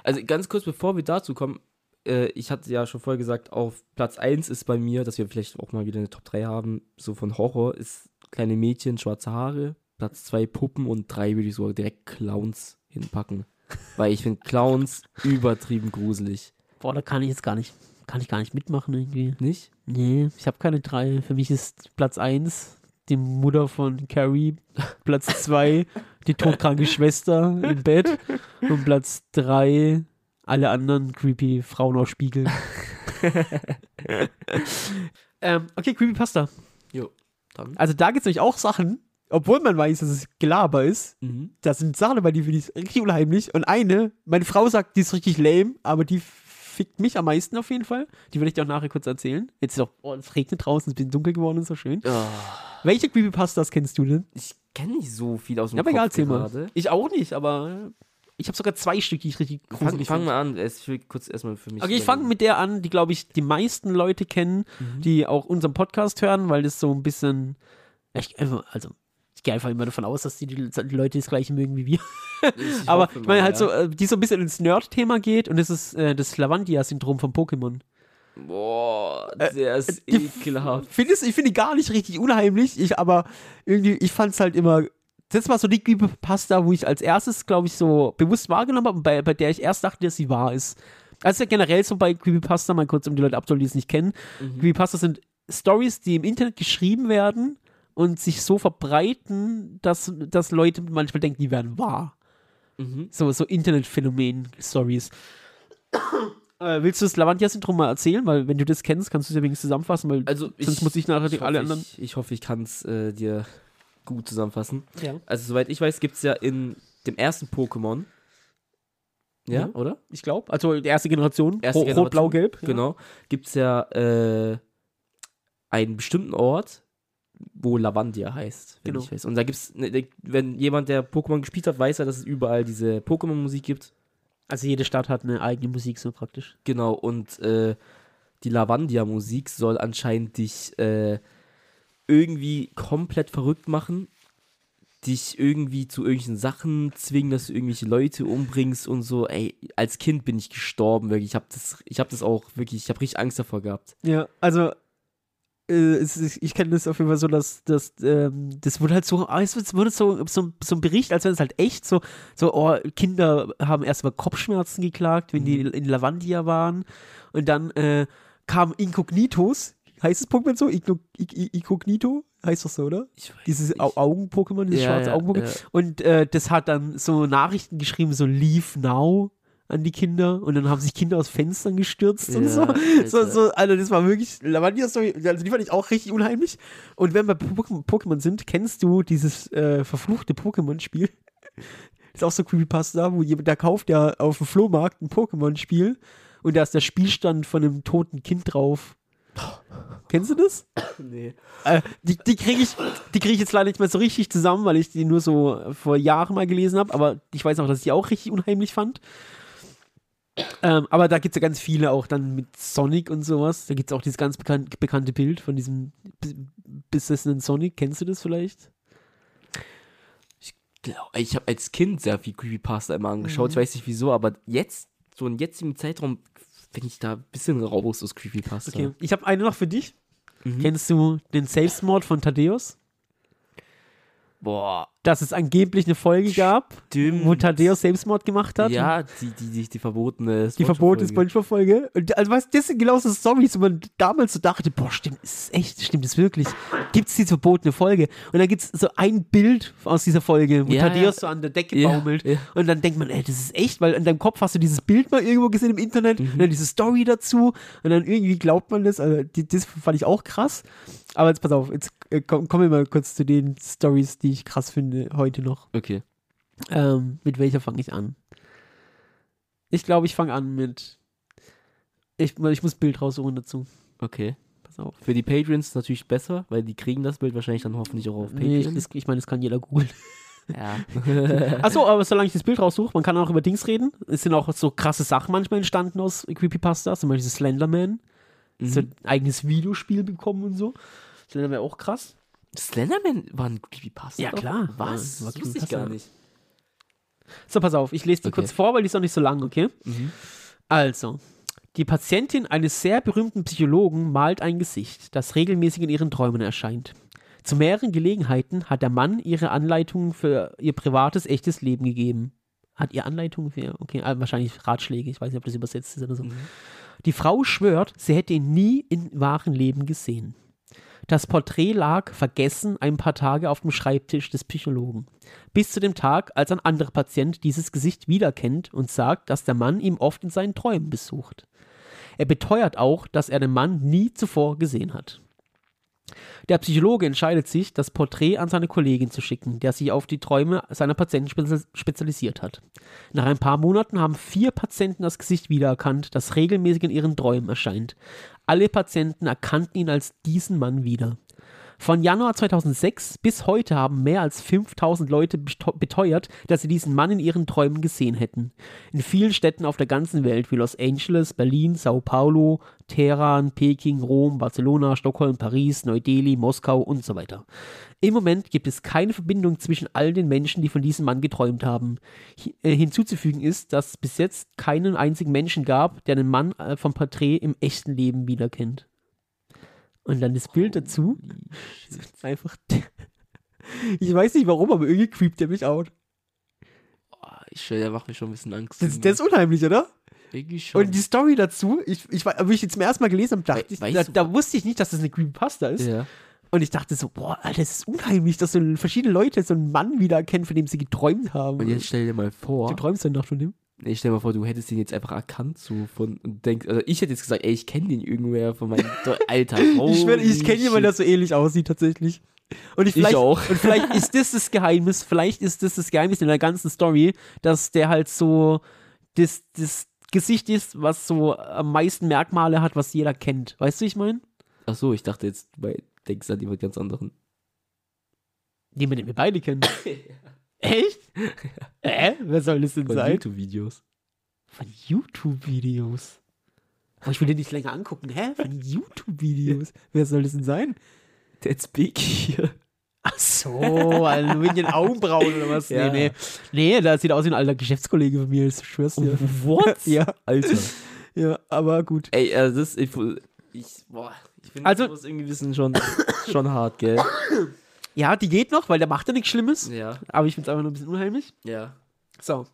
Also ganz kurz, bevor wir dazu kommen, äh, ich hatte ja schon vorher gesagt, auf Platz 1 ist bei mir, dass wir vielleicht auch mal wieder eine Top 3 haben, so von Horror, ist kleine Mädchen, schwarze Haare. Platz 2 Puppen und 3 würde ich sogar direkt Clowns hinpacken. Weil ich finde Clowns übertrieben gruselig. Boah, da kann ich jetzt gar nicht, kann ich gar nicht mitmachen irgendwie. Nicht? Nee, ich habe keine drei. Für mich ist Platz 1 die Mutter von Carrie, Platz 2 die todkranke Schwester im Bett und Platz 3 alle anderen creepy Frauen aus Spiegel. ähm, okay, Creepypasta. Jo. Dann. Also da gibt es nämlich auch Sachen, obwohl man weiß, dass es Gelaber ist, Mhm. da sind Sachen dabei, die finde ich richtig unheimlich. Und eine, meine Frau sagt, die ist richtig lame, aber die fickt mich am meisten auf jeden Fall. Die will ich dir auch nachher kurz erzählen. Jetzt ist auch, oh, es regnet draußen, es ist ein bisschen dunkel geworden und so schön. Ja. Welche Creepypastas kennst du denn? Ich kenne nicht so viel aus dem Ja, aber Kopf egal, erzähl mal. gerade. Ich auch nicht, aber ich habe sogar zwei Stück, die ich richtig Fang, gruselig fang finde. mal an, es will kurz erstmal für mich. Okay, ich fange mit der an, die, glaube ich, die meisten Leute kennen, Mhm. die auch unseren Podcast hören, weil das so ein bisschen, ich, also ich gehe einfach immer davon aus, dass die, die Leute das gleiche mögen wie wir. Ich Aber ich meine halt ja. so, äh, die so ein bisschen ins Nerd-Thema geht und das ist äh, das Lavandia-Syndrom von Pokémon. Boah, der ist Äh, ekelhaft. Find es- ich finde die gar nicht richtig unheimlich, ich, aber irgendwie, ich fand es halt immer. Das war so die Creepypasta, wo ich als erstes, glaube ich, so bewusst wahrgenommen habe und bei, bei der ich erst dachte, dass sie wahr ist. Also ja generell so bei Creepypasta, mal kurz, um die Leute abzuholen, die es nicht kennen. Mhm. Creepypasta sind Stories, die im Internet geschrieben werden und sich so verbreiten, dass, dass Leute manchmal denken, die wären wahr. Mhm. So, so Internetphänomen-Stories. äh, willst du das Lavandia-Syndrom mal erzählen? Weil, wenn du das kennst, kannst du es ja wenigstens zusammenfassen, weil Also ich, sonst muss ich nachher die, alle anderen. Ich, ich hoffe, ich kann es äh, dir gut zusammenfassen. Ja. Also, soweit ich weiß, gibt es ja in dem ersten Pokémon. Ja, Mhm. oder? Ich glaube. Also die erste Generation. Erste Ro- Generation, Rot, Blau, Gelb. Ja. Genau. Gibt es ja äh, einen bestimmten Ort, wo Lavandia heißt, wenn Genau. ich weiß. Und da gibt es, wenn jemand, der Pokémon gespielt hat, weiß ja, dass es überall diese Pokémon-Musik gibt. Also jede Stadt hat eine eigene Musik, so praktisch. Genau, und äh, die Lavandia-Musik soll anscheinend dich äh, irgendwie komplett verrückt machen, dich irgendwie zu irgendwelchen Sachen zwingen, dass du irgendwelche Leute umbringst und so. Ey, als Kind bin ich gestorben, wirklich. Ich habe das, ich habe das auch wirklich, ich habe richtig Angst davor gehabt. Ja, also äh, ich kenne das auf jeden Fall so, dass, dass ähm, das wurde halt so, ah, es wurde so, so, so ein Bericht, als wenn es halt echt so, so, oh, Kinder haben erst mal Kopfschmerzen geklagt, wenn die in Lavandia waren und dann äh, kamen Inkognitos, heißt das Pokémon so? Inkognito? Heißt das so, oder? Ich weiß Dieses Augen-Pokémon, dieses Ja, schwarze ja, Augen-Pokémon. ja. Und äh, das hat dann so Nachrichten geschrieben, so Leave Now an die Kinder und dann haben sich Kinder aus Fenstern gestürzt und so. So, so, also das war wirklich, Story, also die fand ich auch richtig unheimlich. Und wenn wir bei Pokémon sind, kennst du dieses äh, verfluchte Pokémon-Spiel? Ist auch so Creepypasta, wo jemand, der kauft ja auf dem Flohmarkt ein Pokémon-Spiel und da ist der Spielstand von einem toten Kind drauf. Kennst du das? Nee. Äh, die die kriege ich, die krieg ich jetzt leider nicht mehr so richtig zusammen, weil ich die nur so vor Jahren mal gelesen habe. Aber ich weiß auch, dass ich die auch richtig unheimlich fand. Ähm, aber da gibt es ja ganz viele auch dann mit Sonic und sowas. Da gibt es auch dieses ganz bekan bekannte Bild von diesem besessenen Sonic. Kennst du das vielleicht? Glaub, Ich habe als Kind sehr viel Creepypasta immer angeschaut. Mhm. Ich weiß nicht wieso, aber jetzt, so in jetzigen Zeitraum, bin ich da ein bisschen raus aus Creepypasta. Okay. Ich habe eine noch für dich. Mhm. Kennst du den Selbstmord von Thaddeus? Boah, Dass es angeblich eine Folge gab, stimmt. wo Thaddeus Selbstmord gemacht hat. Ja, die, die, die, die verbotene Die verbotene Spongebob-Folge. Also, was, das sind genau so Stories, wo man damals so dachte, boah, stimmt, ist es echt, stimmt es wirklich? Gibt es diese verbotene Folge? Und dann gibt es so ein Bild aus dieser Folge, wo Ja, Thaddeus ja. so an der Decke Ja, baumelt. ja. Und dann denkt man, ey, das ist echt, weil in deinem Kopf hast du dieses Bild mal irgendwo gesehen im Internet Mhm. und dann diese Story dazu. Und dann irgendwie glaubt man das. Also, die, das fand ich auch krass. Aber jetzt pass auf, jetzt äh, komm- kommen wir mal kurz zu den Stories, die ich krass finde heute noch. Okay. Ähm, mit welcher fange ich an? Ich glaube, ich fange an mit. Ich, ich muss Bild raussuchen dazu. Okay. Pass auf. Für die Patreons natürlich besser, weil die kriegen das Bild wahrscheinlich dann hoffentlich auch auf Nee, ich, Patreon. ich meine, das kann jeder googeln. ja. Achso, aber solange ich das Bild raussuche, man kann auch über Dings reden. Es sind auch so krasse Sachen manchmal entstanden aus Creepypasta. Zum Beispiel Slenderman. Mhm. So ein eigenes Videospiel bekommen und so. Slenderman auch krass. Slenderman war ein Creepypasta? Ja, klar. Was? Das wusste ich gar nicht. So, pass auf, ich lese die Okay. kurz vor, weil die ist auch nicht so lang, okay? Mhm. Also, die Patientin eines sehr berühmten Psychologen malt ein Gesicht, das regelmäßig in ihren Träumen erscheint. Zu mehreren Gelegenheiten hat der Mann ihre Anleitungen für ihr privates, echtes Leben gegeben. Hat ihr Anleitung für, okay, ah, wahrscheinlich Ratschläge, ich weiß nicht, ob das übersetzt ist oder so. Mhm. Die Frau schwört, sie hätte ihn nie im wahren Leben gesehen. Das Porträt lag vergessen ein paar Tage auf dem Schreibtisch des Psychologen. Bis zu dem Tag, als ein anderer Patient dieses Gesicht wiederkennt und sagt, dass der Mann ihm oft in seinen Träumen besucht. Er beteuert auch, dass er den Mann nie zuvor gesehen hat. Der Psychologe entscheidet sich, das Porträt an seine Kollegin zu schicken, der sich auf die Träume seiner Patienten spezi- spezialisiert hat. Nach ein paar Monaten haben vier Patienten das Gesicht wiedererkannt, das regelmäßig in ihren Träumen erscheint. Alle Patienten erkannten ihn als diesen Mann wieder. Von Januar 2006 bis heute haben mehr als 5000 Leute beteuert, dass sie diesen Mann in ihren Träumen gesehen hätten. In vielen Städten auf der ganzen Welt wie Los Angeles, Berlin, Sao Paulo, Teheran, Peking, Rom, Barcelona, Stockholm, Paris, Neu-Delhi, Moskau und so weiter. Im Moment gibt es keine Verbindung zwischen all den Menschen, die von diesem Mann geträumt haben. Äh, hinzuzufügen ist, dass es bis jetzt keinen einzigen Menschen gab, der den Mann äh, vom Porträt im echten Leben wiederkennt. Und dann das Bild dazu. Das einfach. Ich weiß nicht warum, aber irgendwie creept der mich out. Boah, ich der macht mir schon ein bisschen Angst. Das, das ist unheimlich, oder? Irgendwie schon. Und die Story dazu, ich, ich, wie ich jetzt zum ersten Mal gelesen habe, dachte We- ich, da, da wusste ich nicht, dass das eine Creepypasta ist. ja. Und ich dachte so, boah, Alter, das ist unheimlich, dass so verschiedene Leute so einen Mann wiedererkennen, von dem sie geträumt haben. Und jetzt stell dir mal vor, du träumst dann noch von dem? Nee, stell dir mal vor, du hättest ihn jetzt einfach erkannt so von und denkst, also ich hätte jetzt gesagt, ey, ich kenne den irgendwer von meinem Alter. ich schwöre, ich holy kenne jemanden, der so ähnlich aussieht, tatsächlich. Und ich, Ich vielleicht, auch. Und vielleicht ist das das Geheimnis, vielleicht ist das das Geheimnis in der ganzen Story, dass der halt so das, das Gesicht ist, was so am meisten Merkmale hat, was jeder kennt. Weißt du, wie ich meine? Ach so, ich dachte jetzt, weil denkst an jemand ganz anderen. Den, den wir beide kennen. Echt? Äh? Wer soll das denn Von sein? YouTube-Videos. Von YouTube-Videos. Aber ich will den nicht länger angucken. Hä? Von YouTube-Videos. Wer soll das denn sein? That's big hier. Ach so, also mit den Augenbrauen oder was? Ja. Nee, nee. Nee, da sieht aus wie ein alter Geschäftskollege von mir, ich schwör's dir. What? Ja, Alter. ja, aber gut. Ey, also das ich, ich boah, ich finde Also- das irgendwie bisschen schon, schon hart, gell? Ja, die geht noch, weil der macht ja nichts Schlimmes. Ja, Aber ich find's einfach nur ein bisschen unheimlich. ja. So.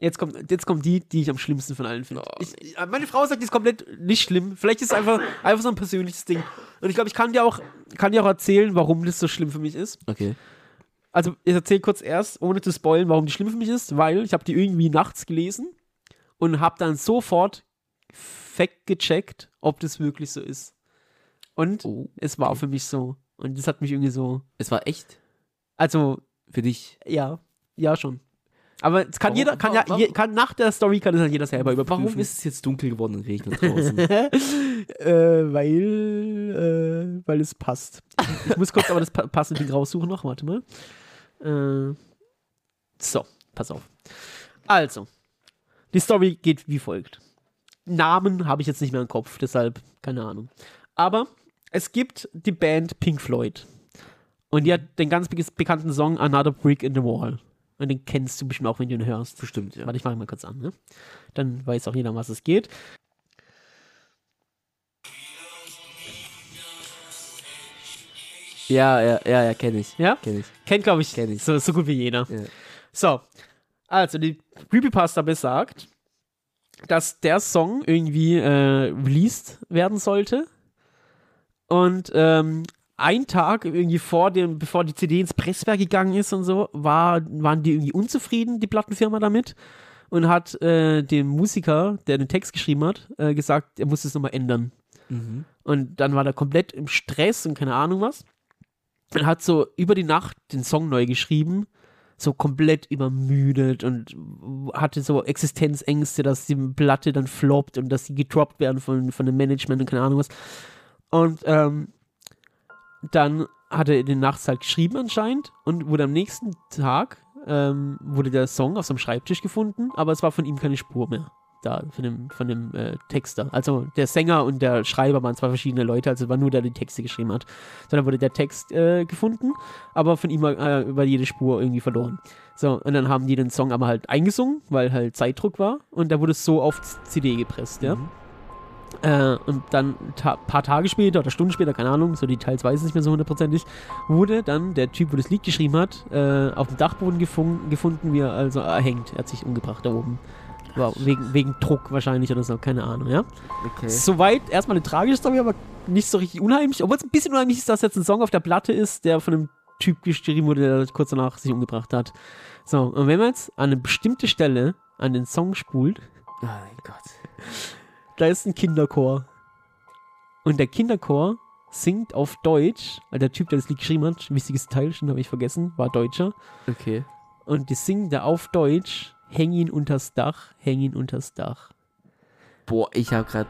Jetzt kommt, jetzt kommt die, die ich am schlimmsten von allen finde. Oh, ich- meine Frau sagt, die ist komplett nicht schlimm. Vielleicht ist es einfach, einfach so ein persönliches Ding. Und ich glaube, ich kann dir, auch, kann dir auch erzählen, warum das so schlimm für mich ist. Okay. Also, ich erzähle kurz erst, ohne zu spoilen, warum die schlimm für mich ist, weil ich habe die irgendwie nachts gelesen und habe dann sofort fact gecheckt, ob das wirklich so ist. Und Oh, es war für mich so. Und das hat mich irgendwie so. Es war echt Also, für dich. ja, ja schon. Aber es kann Warum- jeder, kann ja, warum- je, kann nach der Story kann es dann jeder selber überprüfen. Warum ist es jetzt dunkel geworden und regnet draußen? äh, weil, äh, weil es passt. Ich muss kurz aber das pa passende Ding raussuchen noch, warte mal. Äh, so, pass auf. Also, die Story geht wie folgt. Namen habe ich jetzt nicht mehr im Kopf, deshalb keine Ahnung. Aber es gibt die Band Pink Floyd. Und die hat den ganz be bekannten Song Another Brick in the Wall. Und den kennst du bestimmt auch, wenn du ihn hörst. Bestimmt, ja. Warte, ich mache ihn mal kurz an. Ne? Dann weiß auch jeder, um was es geht. Ja, ja, ja, ja, kenne ich. Ja? Kenn ich. Kennt, glaube ich, Kenn ich. So, so gut wie jeder. Ja. So, also die Creepypasta besagt, dass der Song irgendwie äh, released werden sollte. Und ähm, ein Tag irgendwie vor dem, bevor die CD ins Presswerk gegangen ist und so, war, waren die irgendwie unzufrieden, die Plattenfirma damit. Und hat äh, dem Musiker, der den Text geschrieben hat, äh, gesagt, er muss es nochmal ändern. Mhm. Und dann war er komplett im Stress und keine Ahnung was. Und hat so über die Nacht den Song neu geschrieben, so komplett übermüdet und hatte so Existenzängste, dass die Platte dann floppt und dass sie gedroppt werden von, von dem Management und keine Ahnung was. Und ähm, dann hat er den nachts halt geschrieben anscheinend und wurde am nächsten Tag ähm, wurde der Song auf seinem Schreibtisch gefunden, aber es war von ihm keine Spur mehr da von dem, von dem äh, Texter. Also der Sänger und der Schreiber waren zwei verschiedene Leute, also war nur der, der die Texte geschrieben hat. Sondern wurde der Text äh, gefunden, aber von ihm war, äh, war jede Spur irgendwie verloren. So, und dann haben die den Song aber halt eingesungen, weil halt Zeitdruck war und da wurde es so auf CD gepresst, ja. Mhm. Äh, und dann ein ta paar Tage später oder Stunden später, keine Ahnung, so Details weiß ich nicht mehr so hundertprozentig, wurde dann der Typ, wo das Lied geschrieben hat, äh, auf dem Dachboden gefun gefunden, wie er also erhängt. Er hat sich umgebracht da oben. War wegen, wegen Druck wahrscheinlich oder so, keine Ahnung, ja. Okay. Soweit erstmal eine tragische Story, aber nicht so richtig unheimlich. Obwohl es ein bisschen unheimlich ist, dass jetzt ein Song auf der Platte ist, der von einem Typ geschrieben wurde, der kurz danach sich umgebracht hat. So, und wenn man jetzt an eine bestimmte Stelle an den Song spult, Oh mein Gott. Da ist ein Kinderchor. Und der Kinderchor singt auf Deutsch, weil der Typ, der das Lied geschrieben hat, wichtiges Teil, schon habe ich vergessen, war Deutscher. Okay. Und die singen da auf Deutsch, häng ihn unters Dach, häng ihn unters Dach. Boah, ich habe gerade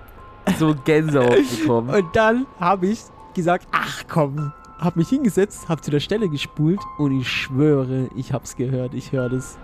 so Gänsehaut bekommen. Und dann habe ich gesagt, ach komm, habe mich hingesetzt, habe zu der Stelle gespult und ich schwöre, ich hab's gehört, ich höre das.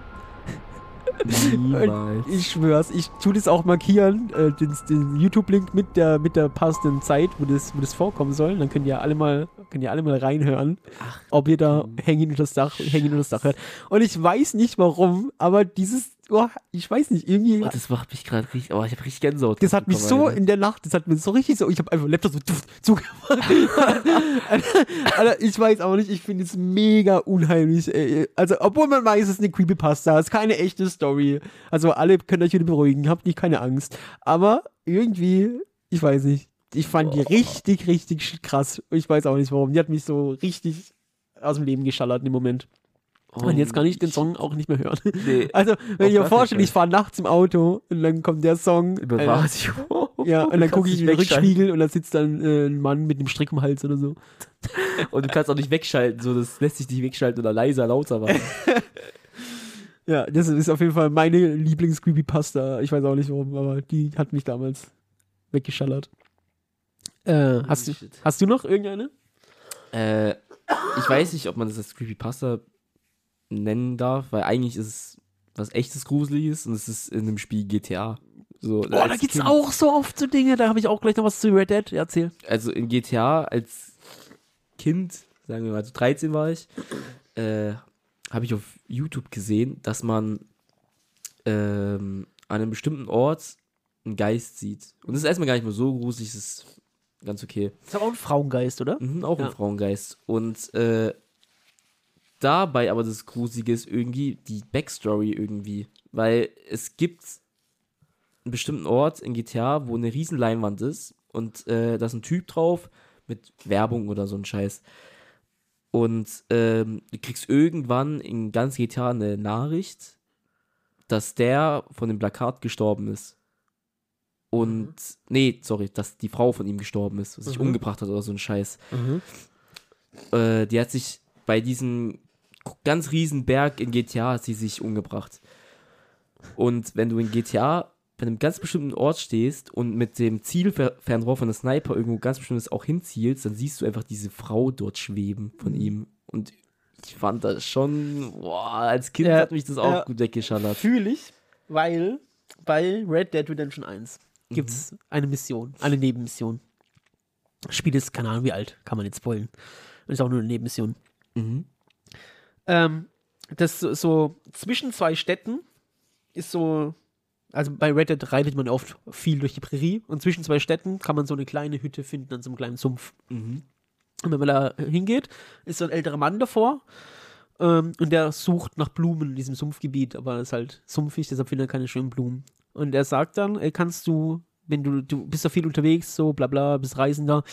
Niemals. Ich schwör's, ich tu das auch markieren, äh, den, den YouTube-Link mit der, mit der passenden Zeit, wo das, wo das vorkommen soll. Dann könnt ihr alle mal, könnt ihr alle mal reinhören, Ach, ob ihr da hängen unter das Dach, hängen unter das Dach hört. Und ich weiß nicht warum, aber dieses, oh, ich weiß nicht, irgendwie. Oh, das macht mich gerade richtig. Oh, ich habe richtig Gänsehaut. Das hat mich so in der Nacht, das hat mir so richtig so, ich habe einfach Laptop so zugemacht. Alter, ich weiß auch nicht, ich finde es mega unheimlich. ey. Also, obwohl man weiß, es ist eine Creepypasta, es ist keine echte Story. Also, alle können euch wieder beruhigen, habt nicht keine Angst. Aber irgendwie, ich weiß nicht, ich fand die richtig, richtig krass. Ich weiß auch nicht warum. Die hat mich so richtig aus dem Leben geschallert im Moment. Und jetzt kann ich den Song auch nicht mehr hören. Nee, Also, wenn ich mir vorstelle, ich fahre nachts im Auto und dann kommt der Song. über Radio. ja, und dann gucke ich in den. Rückspiegel und da sitzt dann äh, ein Mann mit einem Strick den Hals oder so. Und du kannst auch nicht wegschalten, so das lässt sich nicht wegschalten oder leiser, lauter machen. Ja, das ist auf jeden Fall meine Lieblings-Creepypasta. Ich weiß auch nicht warum, aber die hat mich damals weggeschallert. Äh, hast, du, hast du noch irgendeine? Äh, ich weiß nicht, ob man das als Creepypasta nennen darf, weil eigentlich ist es was echtes Gruseliges und es ist in einem Spiel GTA. So, Boah, da gibt's Kind- auch so oft so Dinge. Da habe ich auch gleich noch was zu Red Dead. Erzähl. Also in GTA als Kind, sagen wir mal, so 13 war ich, äh, habe ich auf YouTube gesehen, dass man ähm, an einem bestimmten Ort einen Geist sieht. Und das ist erstmal gar nicht mehr so gruselig, das ist ganz okay. Das ist aber auch ein Frauengeist, oder? Mhm, auch Ja. ein Frauengeist. Und äh, dabei aber das Gruselige ist irgendwie die Backstory irgendwie. Weil es gibt einen bestimmten Ort in GTA, wo eine riesen Leinwand ist und äh, da ist ein Typ drauf mit Werbung oder so ein Scheiß. Und ähm, du kriegst irgendwann in ganz GTA eine Nachricht, dass der von dem Plakat gestorben ist. Und, nee, sorry, dass die Frau von ihm gestorben ist, sich Mhm. umgebracht hat oder so ein Scheiß. Äh, die hat sich bei diesem ganz riesen Berg in GTA hat sie sich umgebracht. Und wenn du in GTA bei einem ganz bestimmten Ort stehst und mit dem Zielfernrohr von der Sniper irgendwo ganz bestimmtes auch hinzielst, dann siehst du einfach diese Frau dort schweben von Mhm. ihm. Und ich fand das schon, boah, als Kind Ja, hat mich das auch ja. gut weggeschallert. Fühle ich, weil bei Red Dead Redemption 1 gibt es eine Mission, eine Nebenmission. Das Spiel ist, keine Ahnung wie alt, kann man jetzt spoilen. Und ist auch nur eine Nebenmission. Mhm. Ähm, das so, so zwischen zwei Städten ist so, also bei Red Dead reitet man oft viel durch die Prärie und zwischen zwei Städten kann man so eine kleine Hütte finden an so einem kleinen Sumpf. Mhm. Und wenn man da hingeht, ist so ein älterer Mann davor ähm, und der sucht nach Blumen in diesem Sumpfgebiet, aber es ist halt sumpfig, deshalb findet er keine schönen Blumen. Und er sagt dann, ey, kannst du, wenn du, du bist da viel unterwegs, so bla bla, bist Reisender,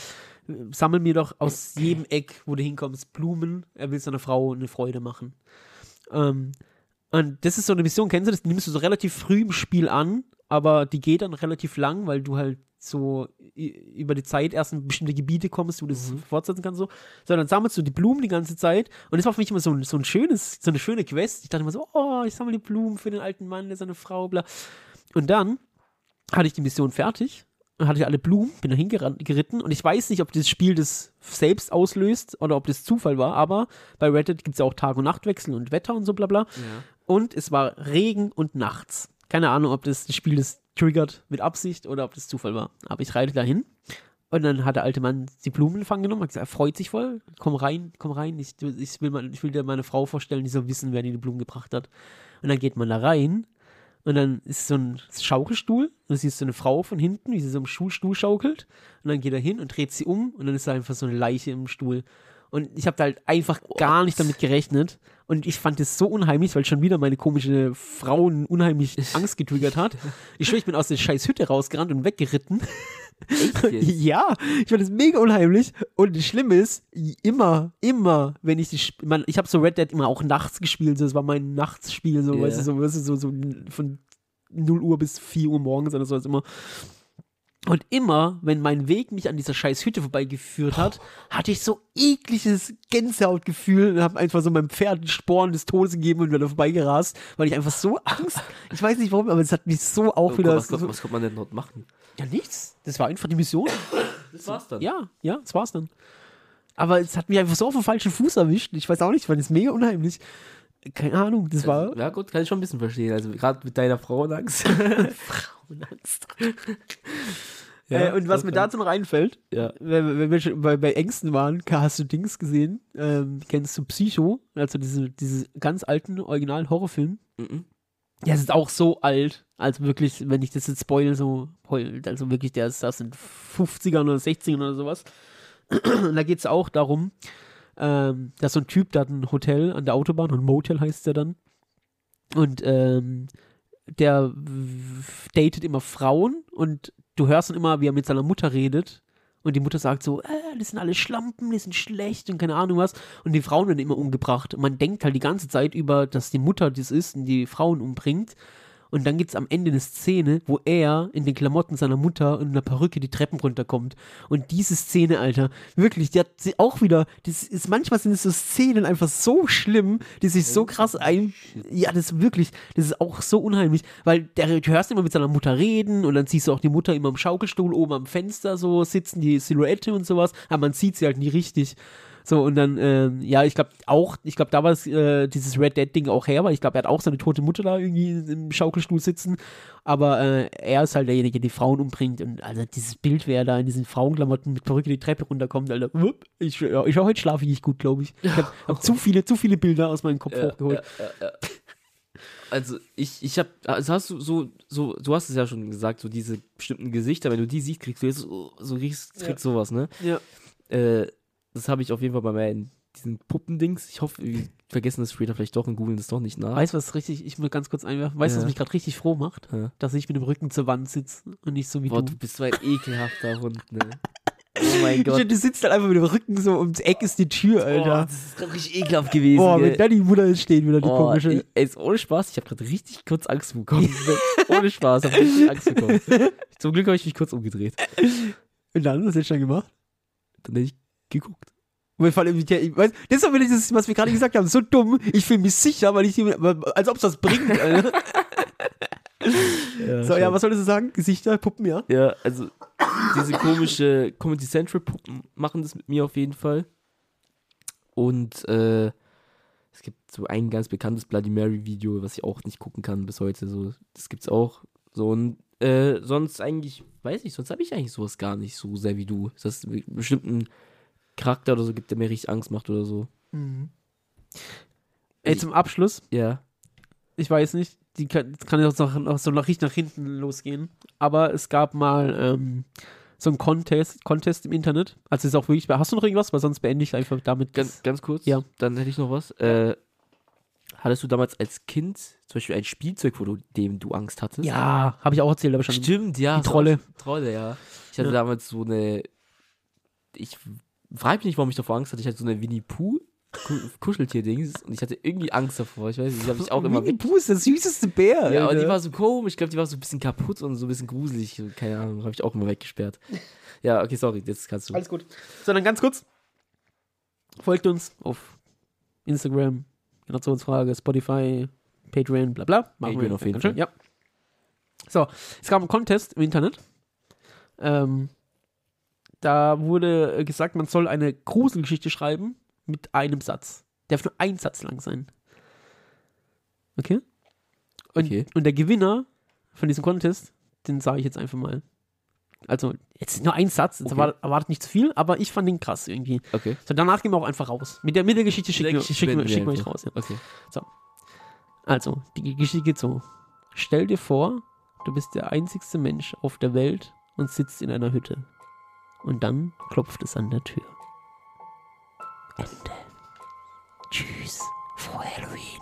sammel mir doch aus jedem Eck, wo du hinkommst, Blumen. Er will seiner Frau eine Freude machen. Ähm, und das ist so eine Mission, kennst du das? Die nimmst du so relativ früh im Spiel an, aber die geht dann relativ lang, weil du halt so über die Zeit erst in bestimmte Gebiete kommst, wo du das fortsetzen kannst, so. Sondern sammelst du die Blumen die ganze Zeit. Und das war für mich immer so ein, so ein schönes, so eine schöne Quest. Ich dachte immer so, oh, ich sammle die Blumen für den alten Mann, der seine Frau, bla. Und dann hatte ich die Mission fertig und hatte alle Blumen, bin da hingeritten und ich weiß nicht, ob das Spiel das selbst auslöst oder ob das Zufall war, aber bei Reddit gibt es ja auch Tag- und Nachtwechsel und Wetter und so bla bla. Ja. Und es war Regen und nachts. Keine Ahnung, ob das, das Spiel das triggert mit Absicht oder ob das Zufall war. Aber ich reite dahin und dann hat der alte Mann die Blumen in Empfang genommen, hat gesagt, er freut sich voll, komm rein, komm rein, ich, ich, will, mal, ich will dir meine Frau vorstellen, die soll wissen, wer dir die Blumen gebracht hat. Und dann geht man da rein Und dann ist so ein Schaukelstuhl. Und du siehst so eine Frau von hinten, wie sie so im Schulstuhl schaukelt. Und dann geht er hin und dreht sie um. Und dann ist da einfach so eine Leiche im Stuhl. Und ich habe da halt einfach gar nicht damit gerechnet. Und ich fand es so unheimlich, weil schon wieder meine komische Frauen unheimlich Angst getriggert hat. Ich schwöre, ich bin aus der scheiß Hütte rausgerannt und weggeritten. Ja, ich fand es mega unheimlich. Und das Schlimme ist, immer, immer, wenn ich die, Sp- man, ich habe so Red Dead immer auch nachts gespielt, so, das war mein Nachtsspiel, so, Ja. weißt du, so, weißt du, so, so von 0 Uhr bis 4 Uhr morgens oder so, immer. Und immer, wenn mein Weg mich an dieser scheiß Hütte vorbeigeführt hat, hatte ich so ekliges Gänsehautgefühl und habe einfach so meinem Pferd Sporen des Todes gegeben und bin da vorbeigerast, weil ich einfach so Angst, ich weiß nicht warum, aber es hat mich so auch Oh, wieder was, so, was, was konnte man denn dort machen? Ja, nichts. Das war einfach die Mission. Das war's dann. Ja, ja, das war's dann. Aber es hat mich einfach so auf den falschen Fuß erwischt. Ich weiß auch nicht, ich fand es mega unheimlich. Keine Ahnung, das war. Also, ja, gut, kann ich schon ein bisschen verstehen. Also, gerade mit deiner Frauenangst. Frauenangst. äh, und was mir da dazu noch einfällt, Ja. wenn, wenn wir schon bei, bei Ängsten waren, hast du Dings gesehen? Ähm, kennst du Psycho? Also diese, diese ganz alten Original-Horrorfilm? Mhm. Ja, es ist auch so alt. Also wirklich, wenn ich das jetzt spoil, so heult. Also wirklich, der ist das in 50ern oder 60ern oder sowas. Und da geht es auch darum, ähm, dass so ein Typ, der hat ein Hotel an der Autobahn, und Motel heißt der dann. Und ähm, der datet immer Frauen und du hörst dann immer, wie er mit seiner Mutter redet. Und die Mutter sagt so, äh, das sind alle Schlampen, die sind schlecht und keine Ahnung was. Und die Frauen werden immer umgebracht. Und man denkt halt die ganze Zeit über, dass die Mutter das ist und die Frauen umbringt. Und dann gibt es am Ende eine Szene, wo er in den Klamotten seiner Mutter und einer Perücke die Treppen runterkommt. Und diese Szene, Alter, wirklich, die hat sie auch wieder, das ist, manchmal sind es so Szenen einfach so schlimm, die sich so krass ein. Ja, das ist wirklich, das ist auch so unheimlich, weil der, du hörst immer mit seiner Mutter reden und dann siehst du auch die Mutter immer im Schaukelstuhl oben am Fenster so sitzen, die Silhouette und sowas, aber man sieht sie halt nie richtig. So, und dann, ähm, ja, ich glaube auch, ich glaube, da war es, äh, dieses Red Dead-Ding auch her, weil ich glaube, er hat auch seine tote Mutter da irgendwie im Schaukelstuhl sitzen. Aber äh, er ist halt derjenige, der die Frauen umbringt. Und also dieses Bild, wer da in diesen Frauenklamotten mit Perücke die Treppe runterkommt, Alter, wupp, ich, ja, ich heute schlafe ich nicht gut, glaube ich. Ich habe hab zu viele, zu viele Bilder aus meinem Kopf Ja, hochgeholt. ja. Also ich, ich hab, also hast du so, so, du hast es ja schon gesagt, so diese bestimmten Gesichter, wenn du die siehst, kriegst du jetzt so, so kriegst, kriegst sowas, ne? Ja. Äh, das habe ich auf jeden Fall bei meinen diesen Puppendings. Ich hoffe, wir vergessen das später vielleicht doch und googeln das doch nicht nach. Weißt du, was richtig, ich muss ganz kurz einwerfen, weißt du, was Ja. mich gerade richtig froh macht? Ja. Dass ich mit dem Rücken zur Wand sitze und nicht so wie Boah, du. du bist so ein ekelhafter Hund, ne? Oh mein Gott. Du sitzt halt einfach mit dem Rücken so ums Eck ist die Tür, Oh, Alter. das ist grad richtig ekelhaft gewesen. Boah, wenn da die Mutter jetzt steht, wieder die Oh, komische. ey, ey, ist ohne Spaß, ich habe gerade richtig kurz Angst bekommen. ohne Spaß, habe richtig Angst bekommen. Zum Glück habe ich mich kurz umgedreht. Und dann, was hättest du dann gemacht? Dann hätte ich geguckt. Und allem, ja, ich weiß, das ist aber dieses, was wir gerade gesagt haben, so dumm. Ich fühle mich sicher, weil ich, als ob es was bringt. Alter. Ja, so, ja, was solltest du sagen? Gesichter, Puppen, ja? Ja, also diese komische Comedy Central Puppen machen das mit mir auf jeden Fall. Und äh, es gibt so ein ganz bekanntes Bloody Mary Video, was ich auch nicht gucken kann bis heute. So, das gibt's auch. So und äh, sonst eigentlich, weiß ich, sonst habe ich eigentlich sowas gar nicht so sehr wie du. Dass es einen bestimmten Charakter oder so gibt, der mir richtig Angst macht oder so. Ey, zum Abschluss, Ja. ich weiß nicht, die kann, das kann jetzt noch, noch so nach, richtig nach hinten losgehen, aber es gab mal ähm, so einen Contest, Contest im Internet. Also ist auch wirklich, hast du noch irgendwas? Weil sonst beende ich einfach damit. Ganz, ganz kurz, Ja. dann hätte ich noch was. Äh, hattest du damals als Kind zum Beispiel ein Spielzeug, wo du, dem du Angst hattest? ja, habe ich auch erzählt, aber schon. Stimmt, ja. Die Trolle. Trolle, ja. Ich hatte Ja. damals so eine. Ich frage mich nicht, warum ich davor Angst hatte. Ich hatte so eine Winnie Pooh Ku- Kuscheltier-Dings und ich hatte irgendwie Angst davor. Ich weiß nicht, die habe ich auch immer Winnie. Pooh ist der süßeste Bär. Ja, aber die war so komisch. Ich glaube, die war so ein bisschen kaputt und so ein bisschen gruselig. Keine Ahnung, habe ich auch immer weggesperrt. Ja, okay, sorry, jetzt kannst du. Alles gut. So, dann ganz kurz. Folgt uns auf Instagram, Generationsfrage, Spotify, Patreon, bla bla. Patreon auf jeden schön, Fall. Ja. So, es gab einen Contest im Internet. Ähm, da wurde äh, gesagt, man soll eine Gruselgeschichte schreiben mit einem Satz. Der darf nur ein Satz lang sein. Okay? Und, Okay. und der Gewinner von diesem Contest, den sage ich jetzt einfach mal. Also, jetzt nur ein Satz, jetzt Okay. erwartet, nicht zu viel, aber ich fand den krass irgendwie. Okay. So, danach gehen wir auch einfach raus. Mit der, mit der Geschichte schicken wir, schicken wir, schicken wir euch raus. Ja. Okay. Also, die Geschichte geht so. Stell dir vor, du bist der einzigste Mensch auf der Welt und sitzt in einer Hütte. Und dann klopft es an der Tür. Ende. Tschüss. Frohe Halloween.